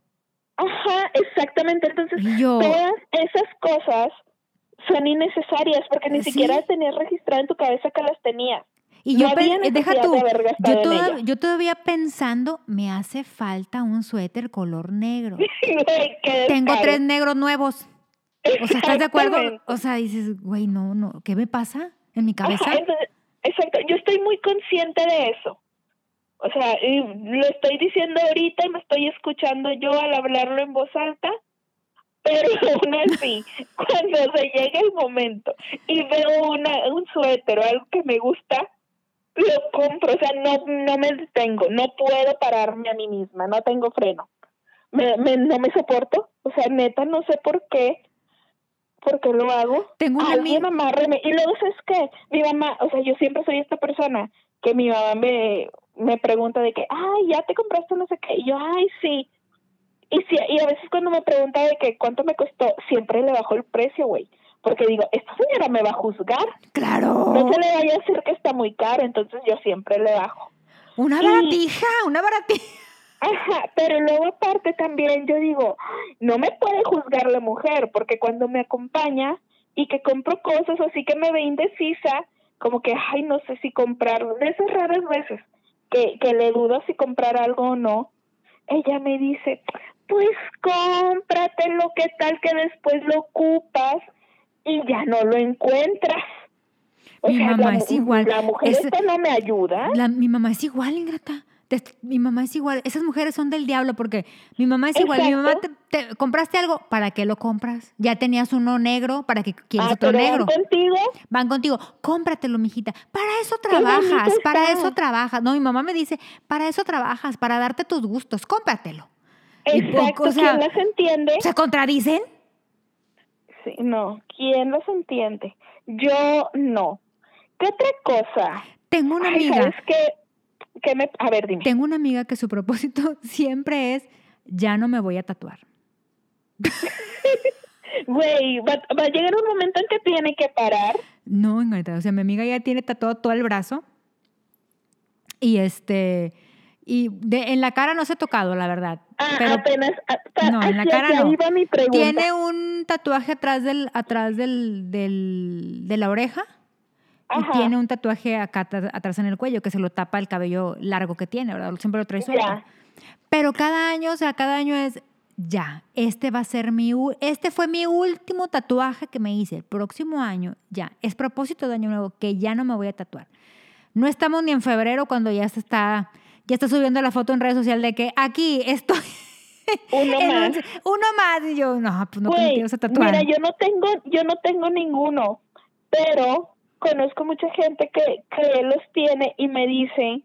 Ajá, exactamente. Entonces, yo, todas esas cosas son innecesarias porque ni Sí. siquiera tenías registrado en tu cabeza que las tenías. y no yo eh, deja tú, de yo, toda- todavía pensando, me hace falta un suéter color negro. Tengo tres negros nuevos. O sea, ¿estás de acuerdo? O sea, dices, güey, no, no, ¿qué me pasa en mi cabeza? Ajá, exacto, yo estoy muy consciente de eso. O sea, y lo estoy diciendo ahorita y me estoy escuchando yo al hablarlo en voz alta, pero aún así, cuando se llega el momento y veo una, un suéter o algo que me gusta, lo compro. O sea, no, no me detengo, no puedo pararme a mí misma, no tengo freno. Me, me, no me soporto, o sea, neta, no sé por qué, por qué lo hago Tengo una amiga, amárreme. Y luego, ¿sabes qué? Mi mamá, o sea, yo siempre soy esta persona que mi mamá me, me pregunta de que, ay, ya te compraste no sé qué. Y yo, ay, sí. Y, sí, y a veces cuando me pregunta de que cuánto me costó, siempre le bajo el precio, güey. Porque digo, esta señora me va a juzgar. claro, No se le vaya a decir que está muy caro, entonces yo siempre le bajo. una y- baratija, una baratija. Ajá, pero luego aparte también yo digo, "Ay, no me puede juzgar la mujer, porque cuando me acompaña y que compro cosas así que me ve indecisa, como que, ay, no sé si comprarlo, de esas raras veces que, que le dudo si comprar algo o no, ella me dice, pues cómpratelo, ¿qué tal que después lo ocupas y ya no lo encuentras? Mi mamá la, es igual. La mujer Es- esta no me ayuda. La- mi mamá es igual, ingrata. Mi mamá es igual. Esas mujeres son del diablo porque mi mamá es igual. Mi mamá te, compraste algo, ¿para qué lo compras? Ya tenías uno negro, ¿para qué quieres Ah, otro pero van negro? contigo Van contigo, cómpratelo, mijita. Para eso trabajas, para está. eso trabajas. No, mi mamá me dice, para eso trabajas, para darte tus gustos, cómpratelo. Poco, Exacto, o sea, ¿quién las entiende? ¿Se contradicen? Sí, no, ¿quién las entiende? Yo no. ¿Qué otra cosa? Tengo una Ay, amiga, ¿sabes qué? ¿Qué me... A ver, dime. tengo una amiga que su propósito siempre es, ya no me voy a tatuar. Güey, va, va a llegar un momento en que tiene que parar. No, Ingrata, o sea, mi amiga ya tiene tatuado todo el brazo. Y este, y de, en la cara no se ha tocado, la verdad. Ah, pero apenas... ah, pa- No, en la cara no. va mi tiene un tatuaje atrás del, atrás del, del, de la oreja Ajá. y tiene un tatuaje acá atrás en el cuello que se lo tapa el cabello largo que tiene, ¿verdad? Siempre lo trae suelto. Ya. Pero cada año, o sea, cada año es, ya, este va a ser mi, este fue mi último tatuaje que me hice. El próximo año, ya, es propósito de año nuevo que ya no me voy a tatuar. No estamos ni en febrero cuando ya se está, ya está subiendo la foto en redes sociales de que aquí estoy. Uno un- más. uno más. Y yo, no, pues no, quiero tatuar. mira, yo no tengo, yo no tengo ninguno, pero conozco mucha gente que, que los tiene y me dicen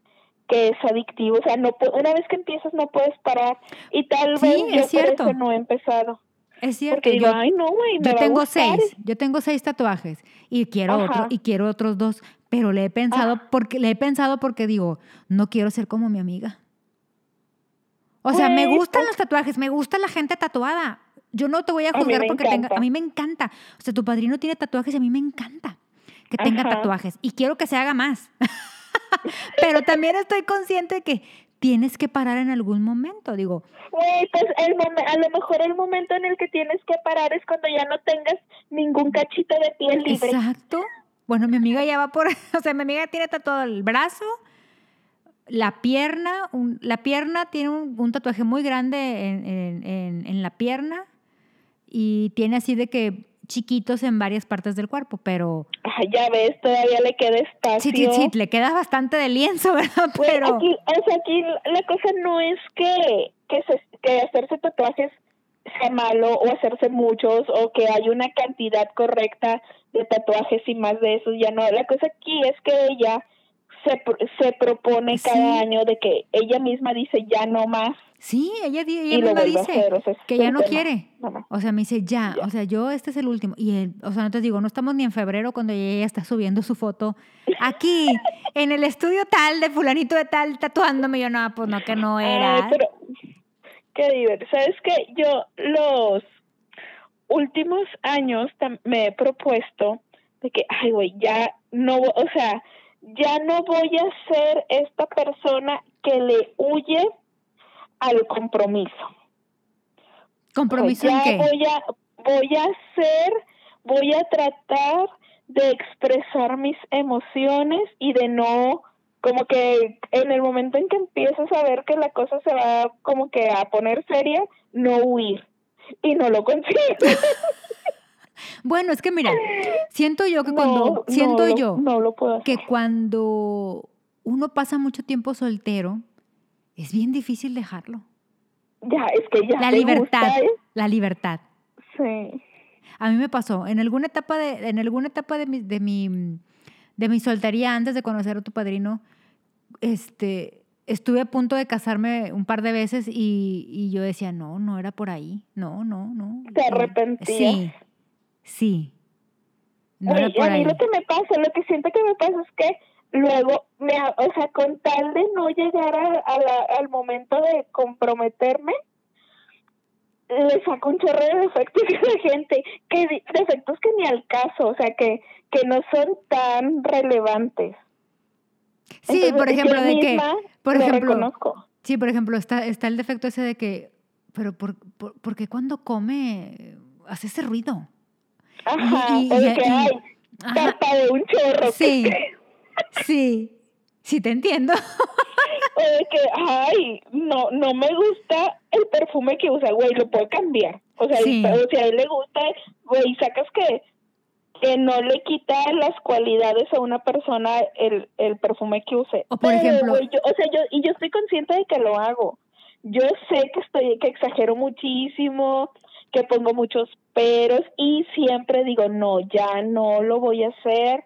que es adictivo, o sea, no una vez que empiezas no puedes parar y tal Sí, vez es por cierto. eso no he empezado, es cierto. porque digo, yo- ay no, güey, me Yo tengo gustar". seis, yo tengo seis tatuajes y quiero Ajá. otro y quiero otros dos, pero le he pensado Ah. porque le he pensado porque digo, no quiero ser como mi amiga. O sea, me Pues, gustan pues- los tatuajes, me gusta la gente tatuada. Yo no te voy a juzgar porque tenga, a mí me encanta. O sea, tu padrino tiene tatuajes y a mí me encanta que tenga tatuajes y quiero que se haga más. pero también estoy consciente de que tienes que parar en algún momento, digo, Güey, pues el momen- a lo mejor el momento en el que tienes que parar es cuando ya no tengas ningún cachito de piel libre. Exacto. Bueno, mi amiga ya va por, o sea, mi amiga tiene tatuado el brazo, la pierna, un- la pierna tiene un, un tatuaje muy grande en, en- en- en la pierna y tiene así de que chiquitos en varias partes del cuerpo, pero Ah, ya ves, todavía le queda espacio. sí, sí, sí, le queda bastante de lienzo, ¿verdad? Pero aquí, o sea, aquí la cosa no es que, que, se- que hacerse tatuajes malo o hacerse muchos o que hay una cantidad correcta de tatuajes y más de esos, ya no. La cosa aquí es que ella se, se propone Sí. cada año de que ella misma dice ya no más sí, ella, ella misma dice hacer. O sea, es que ya no quiere. no. O sea, me dice, ya, Ya. o sea, yo este es el último. Y, el- o sea, no te digo, no estamos ni en febrero cuando ella está subiendo su foto aquí, en el estudio tal, de fulanito de tal, tatuándome. Yo, no, pues no, que no era. Ay, pero qué divertido. ¿Sabes qué? Yo los últimos años me he propuesto de que, ay, güey, ya no, o sea, ya no voy a ser esta persona que le huye al compromiso. ¿Compromiso ya qué? voy a voy a hacer, voy a tratar de expresar mis emociones y de no como que en el momento en que empiezas a ver que la cosa se va como que a poner seria, no huir. Y no lo consigo. Bueno, es que mira, siento yo que No, cuando, siento yo no lo puedo hacer. que cuando uno pasa mucho tiempo soltero, es bien difícil dejarlo. Ya, es que ya La te libertad, gusta, ¿eh? la libertad. Sí. A mí me pasó en alguna etapa de en alguna etapa de mi de mi de mi soltería antes de conocer a tu padrino, este estuve a punto de casarme un par de veces y, y yo decía, no, no era por ahí. No, no, no. ¿Te Eh, arrepentías? Sí. Sí. No Oye, era por a mí ahí. lo que me pasa, lo que siento que me pasa es que luego, me, ha- o sea, con tal de no llegar a, a la- al momento de comprometerme, le saco un chorro de defectos a la gente, que defectos que ni al caso, o sea, que, que no son tan relevantes. Sí, Entonces, por ejemplo, de que por lo ejemplo, reconozco. Sí, por ejemplo, está, está el defecto ese de que, pero por, por, ¿por qué cuando come hace ese ruido? Ajá, y- o de y- que, y- ay, Ajá, tapa de un chorro. Sí. sí, sí te entiendo. O de que, ay, no, no me gusta el perfume que usa, güey, lo puedo cambiar. O sea, Sí. o si a él le gusta, güey, sacas que, que no le quita las cualidades a una persona el, el perfume que use. O por Pero, ejemplo- yo, o sea, yo, y yo estoy consciente de que lo hago. Yo sé que estoy, que exagero muchísimo, que pongo muchos peros y siempre digo, no, ya no lo voy a hacer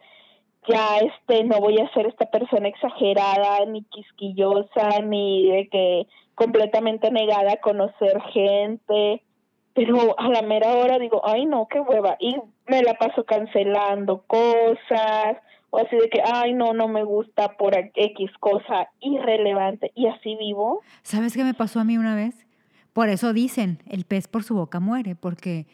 ya este no voy a ser esta persona exagerada ni quisquillosa ni de que completamente negada a conocer gente pero a la mera hora digo ay no qué hueva y me la paso cancelando cosas o así de que ay no no me gusta por x cosa irrelevante y así vivo ¿Sabes qué me pasó a mí una vez? Por eso dicen, el pez por su boca muere, porque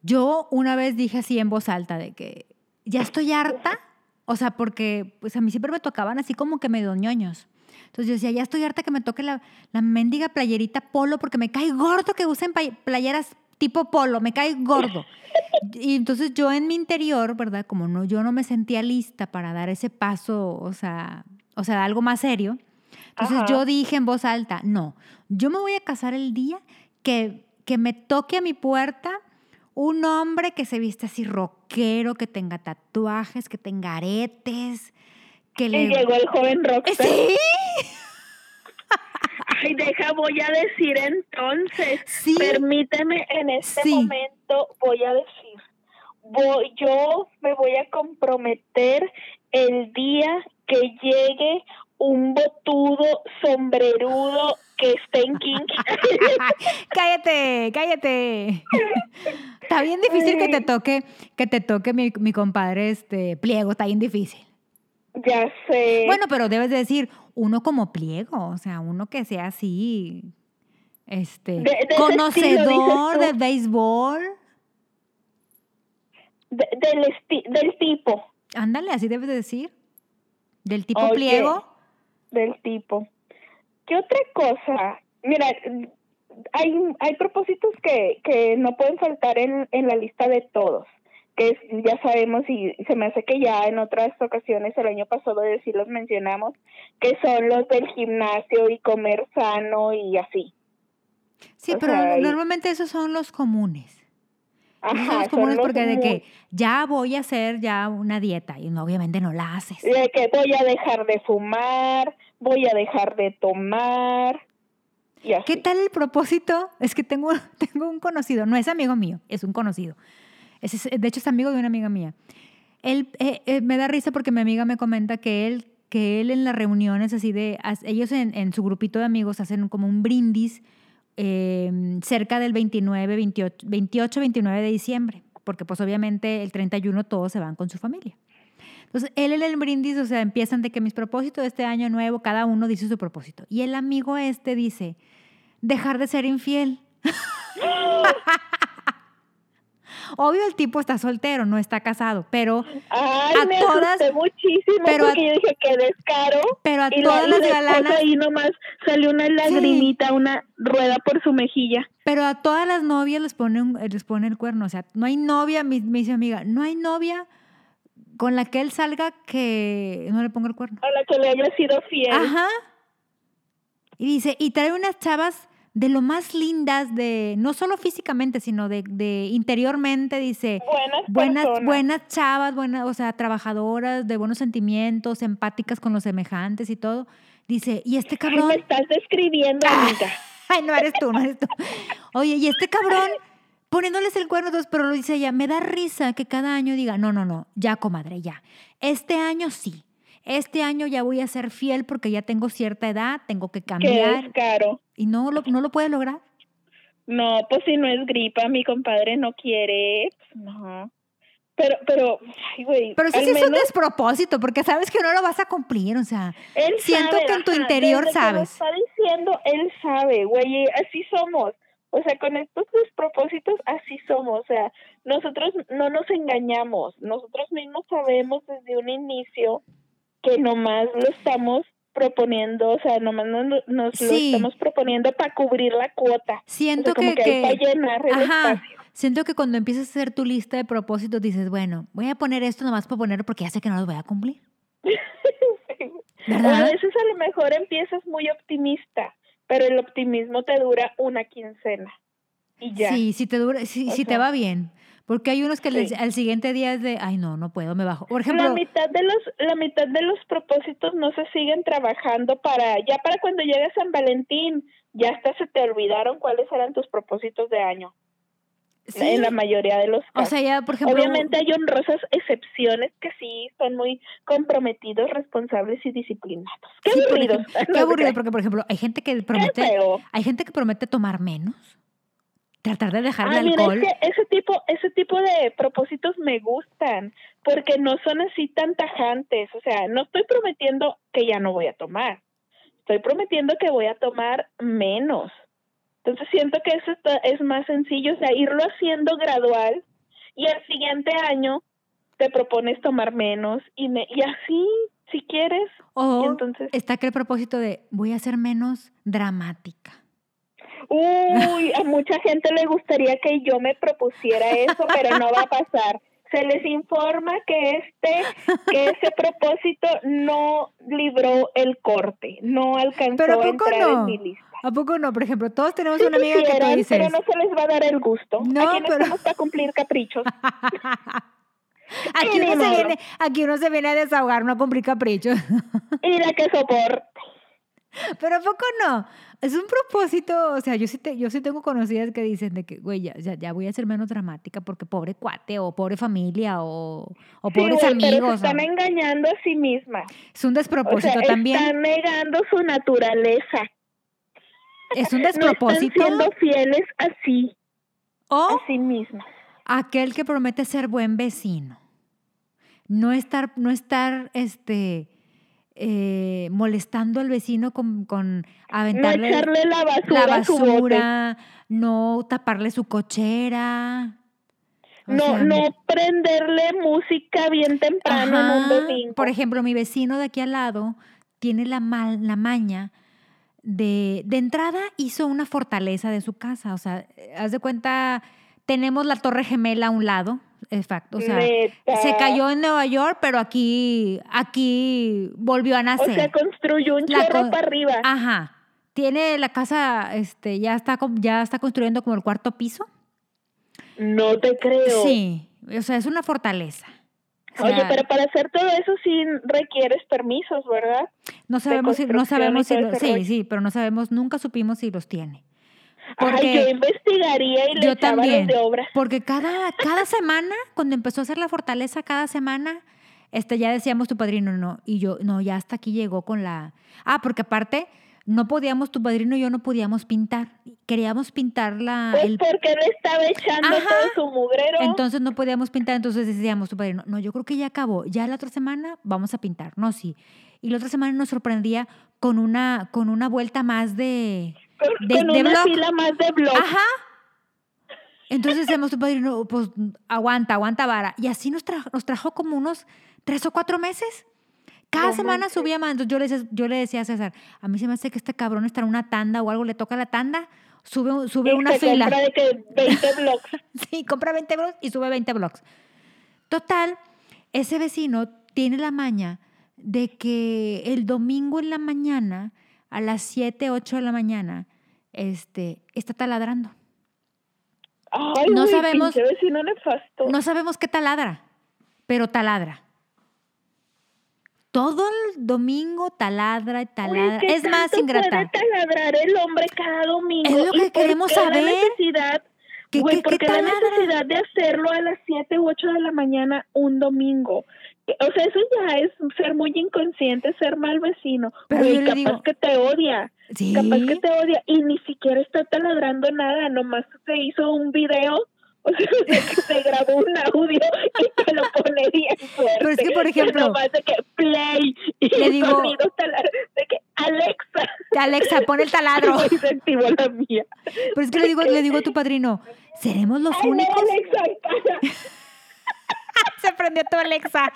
yo una vez dije así en voz alta de que ya estoy harta, o sea, porque pues a mí siempre me tocaban así como que medio ñoños. Entonces yo decía, ya estoy harta que me toque la, la mendiga playerita polo porque me cae gordo que usen playeras tipo polo, me cae gordo. Y entonces yo en mi interior, ¿verdad? Como no, yo no me sentía lista para dar ese paso, o sea, o sea, algo más serio. Entonces Ajá. yo dije en voz alta, no, yo me voy a casar el día que, que me toque a mi puerta un hombre que se viste así rockero, que tenga tatuajes, que tenga aretes, que Y le... llegó el joven rockstar. Sí, Ay, deja, voy a decir entonces. sí. Permíteme en este Sí. momento, voy a decir. Voy, yo me voy a comprometer el día que llegue un botudo sombrerudo que esté en kinky. cállate, cállate. Está bien difícil que te toque, que te toque mi, mi compadre este pliego, está bien difícil. Ya sé. Bueno, pero debes de decir uno como pliego, o sea, uno que sea así, este, De- de ese conocedor estilo, de béisbol. De- del, esti- del tipo, Ándale, así debes de decir. Del tipo pliego. del tipo. ¿Qué otra cosa? Mira, hay, hay propósitos que, que no pueden faltar en, en la lista de todos, que ya sabemos y se me hace que ya en otras ocasiones el año pasado de sí los mencionamos, que son los del gimnasio y comer sano y así. Sí, o pero sea, normalmente esos son los comunes. Esos son Ajá, los comunes los porque de que ya voy a hacer ya una dieta y no, obviamente no la haces. de que voy a dejar de fumar, voy a dejar de tomar y así. ¿Qué tal el propósito? Es que tengo, tengo un conocido, no es amigo mío, es un conocido. Es- de hecho, es amigo de una amiga mía. Él eh, eh, me da risa porque mi amiga me comenta que él, que él en las reuniones así de, ellos en, en su grupito de amigos hacen como un brindis eh, cerca del 29, 28, 28, 29 de diciembre, porque pues obviamente el 31 todos se van con su familia. Entonces, él en el brindis, o sea, empiezan de que mis propósitos de este año nuevo, cada uno dice su propósito. Y el amigo este dice, dejar de ser infiel. Obvio el tipo está soltero, no está casado, pero, Ay, A me todas- muchísimo pero a- porque yo dije que descaro. pero a Y, todas la, y las galanas, ahí nomás salió una lagrimita, una rueda por su mejilla. pero a todas las novias les pone, un- les pone el cuerno. O sea, no hay novia, me, me dice mi amiga, no hay novia con la que él salga que no le ponga el cuerno. A la que le haya sido fiel. Ajá. Y dice, y trae unas chavas de lo más lindas, de no solo físicamente, sino de, de interiormente, dice, Buenas, buenas, personas. buenas chavas, buenas, o sea, trabajadoras, de buenos sentimientos, empáticas con los semejantes y todo. Dice, y este Ay, cabrón, me estás describiendo, amiga. ay, no eres tú, no eres tú. Oye, y este cabrón poniéndoles el cuerno, entonces, pero lo dice ella, me da risa que cada año diga, no, no, no, ya, comadre, ya. Este año sí. Este año ya voy a ser fiel porque ya tengo cierta edad, tengo que Que cambiar. es caro. Y no lo, no lo puede lograr. No, pues si no es gripa, mi compadre no quiere. no. Pero, pero, ay, güey. Pero sí, al sí es un despropósito, porque sabes que no lo vas a cumplir, o sea, él siento sabe, que en tu ajá, interior desde que lo sabes. está diciendo, él sabe, güey, así somos. O sea, con estos despropósitos, así somos. O sea, nosotros no nos engañamos. Nosotros mismos sabemos desde un inicio que nomás lo estamos proponiendo, o sea, nomás nos, nos lo estamos proponiendo para cubrir la cuota. O siento sea, que, que, hay que- para llenar el ajá, espacio. siento que cuando empiezas a hacer tu lista de propósitos dices, bueno, voy a poner esto nomás para ponerlo porque ya sé que no lo voy a cumplir. O a ¿Verdad? veces a lo mejor empiezas muy optimista, pero el optimismo te dura una quincena y ya. Sí, si te dura, si, si te va bien. Porque hay unos que les- sí. al siguiente día es de, ay no, no puedo, me bajo. Por la ejemplo, mitad de los la mitad de los propósitos no se siguen trabajando para ya para cuando llegue San Valentín ya hasta se te olvidaron cuáles eran tus propósitos de año sí, en la mayoría de los o casos. sea, ya, por ejemplo, Obviamente hay honrosas excepciones que sí son muy comprometidos, responsables y disciplinados. Qué sí, aburridos. ejemplo, qué aburrido, porque por ejemplo, hay gente que promete, hay gente que promete tomar menos, tratar de dejar Ah, el mira, alcohol. es que ese tipo, ese tipo de propósitos me gustan, porque no son así tan tajantes. O sea, no estoy prometiendo que ya no voy a tomar. Estoy prometiendo que voy a tomar menos. Entonces siento que eso está- es más sencillo, o sea, irlo haciendo gradual y al siguiente año te propones tomar menos y, me, y así, si quieres. O entonces, está aquel propósito de voy a ser menos dramática. Uy, a mucha gente le gustaría que yo me propusiera eso, pero no va a pasar. Se les informa que este, que ese propósito no libró el corte, no alcanzó Pero ¿a poco entrar no? en mi lista. ¿A poco no? Por ejemplo, todos tenemos Sí una amiga que quisieran, dices. pero no se les va a dar el gusto. No, Aquí no pero- estamos para cumplir caprichos. Aquí uno, se viene, aquí uno se viene a desahogar, no a cumplir caprichos. y la que soporte. Pero ¿a poco no? Es un propósito, o sea, yo sí, te, yo sí tengo conocidas que dicen de que, güey, ya, ya, ya voy a ser menos dramática porque pobre cuate o pobre familia o, o Sí, pobres güey, pero se amigos. están engañando a sí mismas. Es un O sea, despropósito también. están negando su naturaleza. Es un No están despropósito. siendo fieles así, o a sí mismas. aquel que promete ser buen vecino. No estar, no estar, este, eh, molestando al vecino con, con No aventarle echarle la basura, la basura, no taparle su cochera. O No, sea, no prenderle música bien temprano en un domingo. Por ejemplo, mi vecino de aquí al lado tiene la, mal, la maña de, de entrada hizo una fortaleza de su casa. O sea, haz de cuenta, tenemos la torre gemela a un lado. Exacto. O sea, Neta. se cayó en Nueva York, pero aquí, aquí volvió a O nacer. sea, construyó un La chorro con- para arriba. Ajá. Tiene la casa, este, ya está, ya está construyendo como el cuarto piso. No te creo. Sí. O sea, es una fortaleza. O Oye, pero para hacer todo eso sí requieres permisos, ¿verdad? No sabemos si, no sabemos si sí, rollo. sí, pero no sabemos, nunca supimos si los tiene. Ay, yo Porque, investigaría y le yo echaba los también. de obra. porque cada, cada semana, cuando empezó a hacer la fortaleza, cada semana, este, ya decíamos tu padrino, no, y yo, no, ya hasta aquí llegó con la... Ah, porque aparte, no podíamos, tu padrino y yo no podíamos pintar. Queríamos pintar la... Pues el, porque estaba echando Ajá. todo su mugrero. entonces no podíamos pintar, entonces decíamos tu padrino, no, yo creo que ya acabó, ya la otra semana vamos a pintar, no, sí. Y la otra semana nos sorprendía con una, con una vuelta más de... con de- con de una blog. fila más de blog. Ajá. Entonces decíamos tu padrino, pues aguanta, aguanta vara. Y así nos, trajo, nos trajo como unos tres o cuatro meses. Cada semana subía más. Entonces yo le, decía, yo le decía a César, a mí se me hace que este cabrón está en una tanda o algo, le toca la tanda, sube, sube y una se fila. compra de que 20 blogs. Sí, compra 20 blogs y sube 20 blogs. Total, ese vecino tiene la maña de que el domingo en la mañana, a las 7, 8 de la mañana, este, está taladrando. Ay, No sabemos- pinche vecino nefasto. No sabemos qué taladra, pero taladra. Todo el domingo taladra y taladra. ¿qué es más ingrata. taladrar el hombre cada domingo? Es lo ¿Y que queremos la saber. necesidad, ¿Qué- güey, qué- ¿por qué la necesidad de hacerlo a las 7 u 8 de la mañana un domingo? O sea, eso ya es ser muy inconsciente, ser mal vecino. Pero Güey, capaz digo- que te odia. Sí. Capaz que te odia y ni siquiera está taladrando nada, nomás se hizo un video, o sea, que se grabó un audio y te lo pone bien fuerte. Pero es que, por ejemplo, nomás de que play y le digo- sonido taladro, de que Alexa, Alexa, pon el taladro. y se activó la mía. Pero es que le digo, le digo a tu padrino, ¿seremos los Ay, únicos? Alexa. Se prendió tu Alexa.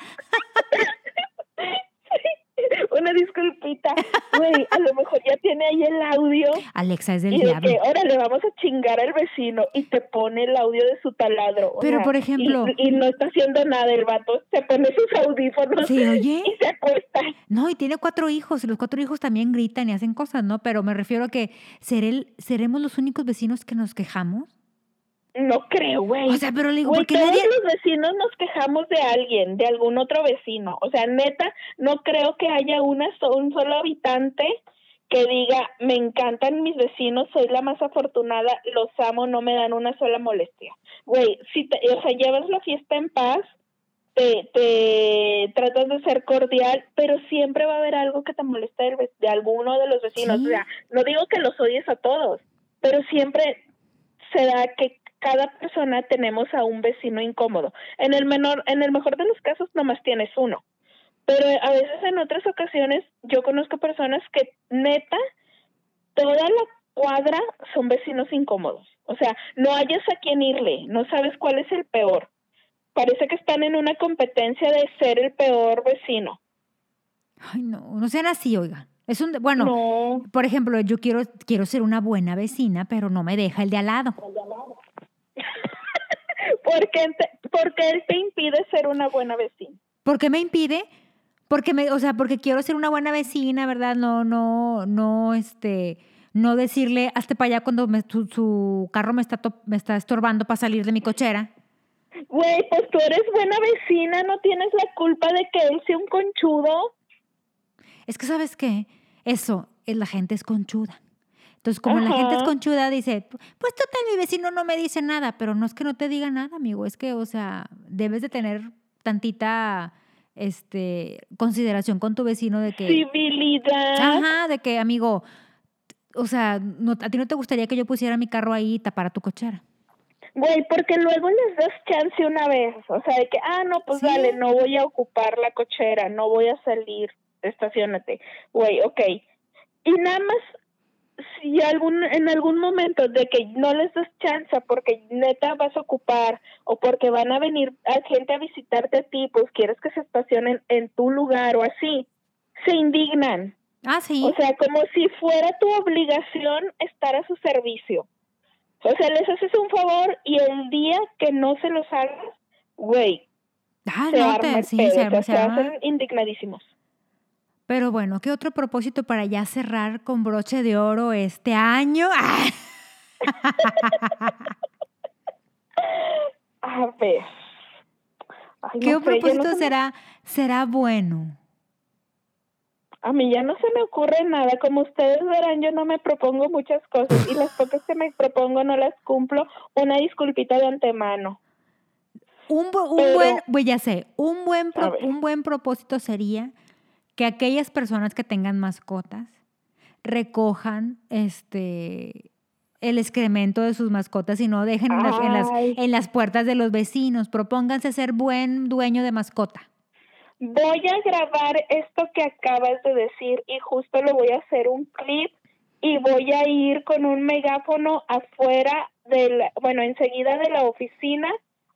Una disculpita, güey, a lo mejor ya tiene ahí el audio Alexa es del y de diablo. que ahora le vamos a chingar al vecino y te pone el audio de su taladro. o Pero, sea, por ejemplo- Y, y no está haciendo nada el vato, se pone sus audífonos ¿Se oye? y se acuesta. No, y tiene cuatro hijos, y los cuatro hijos también gritan y hacen cosas, ¿no? Pero me refiero a que ¿seré- seremos los únicos vecinos que nos quejamos. No creo, güey. O sea, pero le digo, Güey, porque todos nadie... los vecinos nos quejamos de alguien, de algún otro vecino. O sea, neta, no creo que haya una, un solo habitante que diga, me encantan mis vecinos, soy la más afortunada, los amo, no me dan una sola molestia. Güey, si te, o sea, llevas la fiesta en paz, te, te tratas de ser cordial, pero siempre va a haber algo que te ve- de, alguno de los vecinos. Sí. O sea, no digo que los odies a todos, pero siempre se da que cada persona tenemos a un vecino incómodo. En el menor, en el mejor de los casos nomás tienes uno. Pero a veces en otras ocasiones yo conozco personas que neta toda la cuadra son vecinos incómodos. O sea, no hayas a quién irle, no sabes cuál es el peor. Parece que están en una competencia de ser el peor vecino. Ay, no, no sean así, oigan. Es un, bueno, No. por ejemplo, yo quiero, quiero ser una buena vecina, pero no me deja el de al lado. porque, porque él te impide ser una buena vecina. ¿Por qué me impide? Porque me, o sea, porque quiero ser una buena vecina, ¿verdad? No, no, no, este, no decirle hazte para allá cuando me- su, su carro me está, to- me está estorbando para salir de mi cochera. Güey, pues tú eres buena vecina, no tienes la culpa de que él sea un conchudo. Es que, ¿sabes qué? Eso, es la gente es conchuda. Entonces, como la gente es conchuda, dice, pues total, mi vecino no me dice nada, pero no es que no te diga nada, amigo, es que, o sea, debes de tener tantita, este, consideración con tu vecino de que... Civilidad. Ajá, de que, amigo, o sea, no, a ti no te gustaría que yo pusiera mi carro ahí y tapara tu cochera. Güey, porque luego les das chance una vez. O sea, de que, ah, no, pues Sí. dale, no voy a ocupar la cochera, no voy a salir, estacionate. Güey, ok. Y nada más, si algún, en algún momento de que no les das chance porque neta vas a ocupar o porque van a venir a gente a visitarte a ti, pues quieres que se estacionen en tu lugar o así, se indignan. Ah, sí. O sea, como si fuera tu obligación estar a su servicio. O sea, les haces un favor y el día que no se los hagas, güey, ah, se no, te, sí, pedo, se hacen indignadísimos. Pero bueno, ¿qué otro propósito para ya cerrar con broche de oro este año? Ah, A ver. Ay, ¿Qué no sé, ya no propósito me- será, será bueno? A mí ya no se me ocurre nada. Como ustedes verán, yo no me propongo muchas cosas y las pocas que me propongo no las cumplo. Una disculpita de antemano. Un, bu- un Pero- buen, pues ya sé, un buen, pro- un buen propósito sería que aquellas personas que tengan mascotas recojan este el excremento de sus mascotas y no dejen en las, en las- Ay. en las puertas de los vecinos. Propónganse ser buen dueño de mascota. Voy a grabar esto que acabas de decir y justo lo voy a hacer un clip y voy a ir con un megáfono afuera de la, bueno, enseguida de la oficina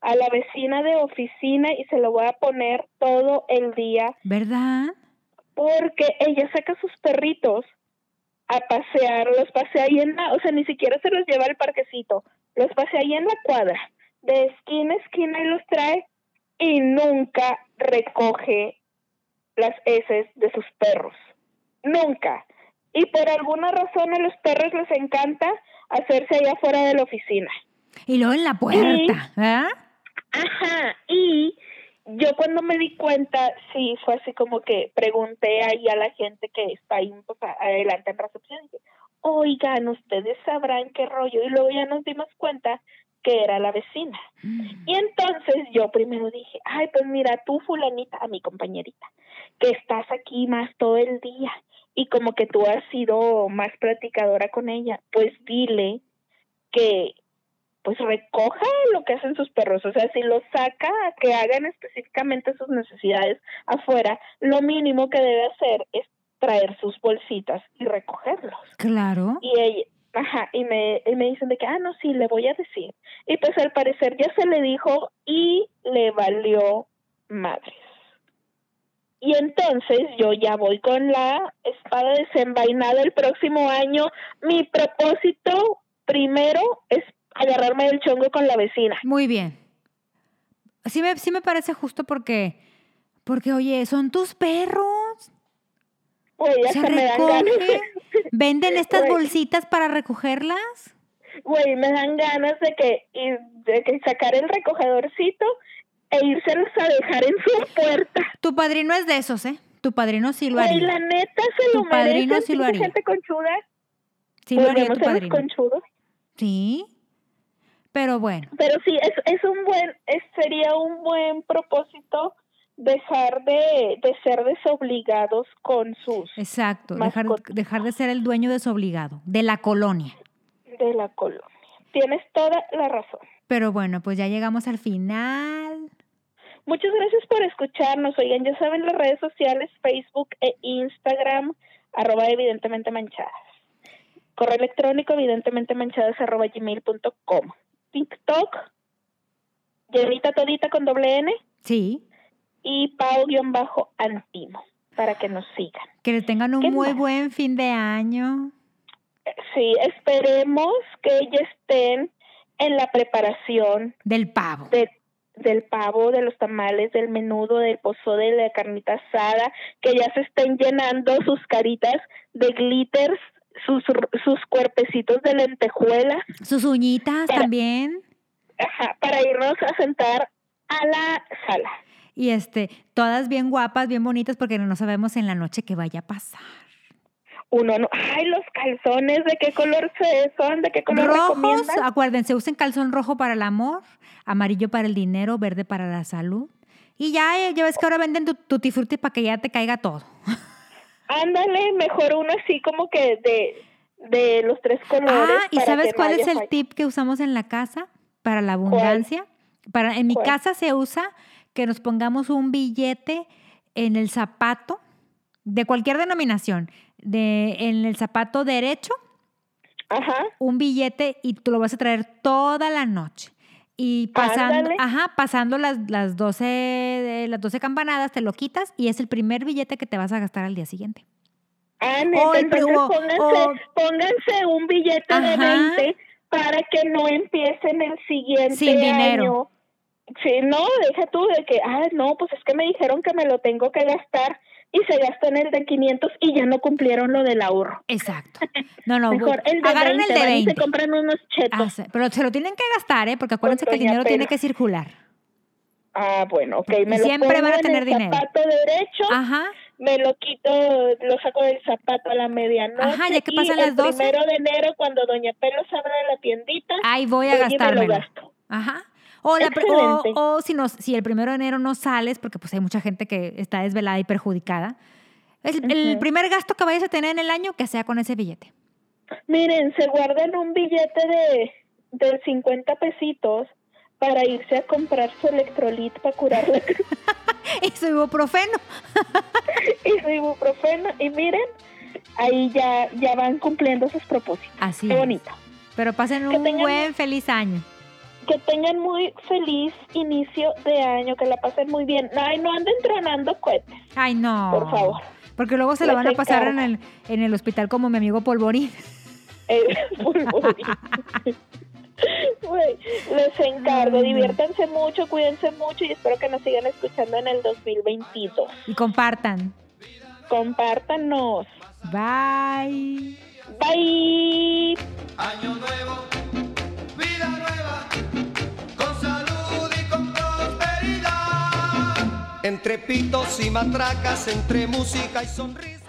a la vecina de oficina y se lo voy a poner todo el día ¿Verdad? Porque ella saca sus perritos a pasear, los pasea ahí en la, o sea, ni siquiera se los lleva al parquecito, los pasea ahí en la cuadra, de esquina a esquina y los trae y nunca recoge las heces de sus perros. Nunca. Y por alguna razón a los perros les encanta hacerse allá afuera de la oficina. Y luego en la puerta, ¿verdad? Ajá, y yo cuando me di cuenta, sí, fue así como que pregunté ahí a la gente que está ahí pues, adelante en recepción, y dije, oigan, ustedes sabrán qué rollo, y luego ya nos dimos cuenta que era la vecina. Y entonces yo primero dije, ay, pues mira, tú fulanita, a mi compañerita, que estás aquí más todo el día y como que tú has sido más platicadora con ella, pues dile que pues recoja lo que hacen sus perros, o sea, si los saca a que hagan específicamente sus necesidades afuera, lo mínimo que debe hacer es traer sus bolsitas y recogerlos. Claro. Y ella, ajá, y me, y me dicen de que, ah, no, sí, le voy a decir. Y pues al parecer ya se le dijo y le valió madres. Y entonces yo ya voy con la espada desenvainada el próximo año. Mi propósito primero es agarrarme del chongo con la vecina. Muy bien. Sí me, sí me parece justo porque, porque, oye, son tus perros. Güey, Se recogen. Venden estas Güey. bolsitas para recogerlas. güey, me dan ganas de que, de que sacar el recogedorcito e irselos a dejar en su puerta. Tu padrino es de esos, ¿eh? Tu padrino sí lo Güey, haría. la neta se lo Tu padrino merecen, sí lo haría. gente conchuda. Sí lo haría tu padrino. conchudos. Sí. Pero bueno, Pero sí, es, es un buen, es, sería un buen propósito dejar de, de ser desobligados con sus exacto. Dejar, dejar de ser el dueño desobligado de la colonia. de la colonia. Tienes toda la razón. Pero bueno, pues ya llegamos al final. Muchas gracias por escucharnos. Oigan, ya saben las redes sociales, Facebook e Instagram, arroba evidentemente manchadas. Correo electrónico, evidentemente manchadas, arroba gmail.com. TikTok, llenita todita con doble N Sí. y pau-antimo para que nos sigan. Que tengan un ¿Qué muy más? buen fin de año. Sí, esperemos que ya estén en la preparación Del pavo. de, del pavo, de los tamales, del menudo, del pozole, de la carnita asada, que ya se estén llenando sus caritas de glitters, sus, sus cuerpecitos de lentejuela, Sus uñitas Para- también. ajá, para irnos a sentar a la sala. Y este, todas bien guapas, bien bonitas, porque no sabemos en la noche qué vaya a pasar. Uno no, ay, los calzones, ¿de qué color se son? ¿De qué color Rojos, recomiendan? acuérdense, usen calzón rojo para el amor, amarillo para el dinero, verde para la salud. Y ya, eh, ya ves que ahora venden tu frutti para que ya te caiga todo. Ándale, mejor uno así como que de, de los tres colores. Ah, ¿y sabes cuál es el tip que usamos en la casa para la abundancia? Para, en mi ¿Cuál? casa se usa que nos pongamos un billete en el zapato de cualquier denominación, de, en el zapato derecho, Ajá. un billete y tú lo vas a traer toda la noche. Y pasando, Ándale. ajá, pasando las, las, 12, de- las 12 campanadas, te lo quitas y es el primer billete que te vas a gastar al día siguiente. Ah, O neta, el entonces pónganse, pónganse un billete de Ajá. 20 para que no empiecen el siguiente Sin dinero. año. Sí, no, deja tú de que, ah, no, pues es que me dijeron que me lo tengo que gastar y se gastan el de 500 y ya no cumplieron lo del ahorro. Exacto. No, no, Mejor el de agarran 20, el de van y 20. se compran unos chetos. Ah, pero se lo tienen que gastar, ¿eh? Porque acuérdense que el dinero tiene que circular. Ah, bueno, ok, me Y lo siempre pongo van a en tener el dinero. zapato derecho, Ajá. me lo quito, lo saco del zapato a la medianoche. Ajá, ya que y pasan el las 12. primero de enero, cuando Doña Pelo se abra la tiendita, Ahí voy a voy y me lo gastármelo. gasto. Ajá. O, la o, si, no, si el primero de enero no sales, porque pues hay mucha gente que está desvelada y perjudicada, el, el primer gasto que vayas a tener en el año, que sea con ese billete. Miren, se guardan un billete de, de 50 pesitos para irse a comprar su electrolit para curar la cruz Y su ibuprofeno. y su ibuprofeno. Y miren, ahí ya, ya van cumpliendo sus propósitos. Así Qué bonito. Pero pasen Que un tengan- buen, feliz año. Que tengan muy feliz inicio de año, que la pasen muy bien. Ay, no anden tronando cohetes, Ay, no. por favor. Porque luego se Les van a pasar en el, en el hospital como mi amigo Polvorín. Eh, polvorín. Güey, les encargo, Ay, no. diviértanse mucho, cuídense mucho y espero que nos sigan escuchando en el 2022. Y compartan. Compártanos. Bye. Bye. Año nuevo, vida nueva, Entre pitos y matracas, entre música y sonrisa.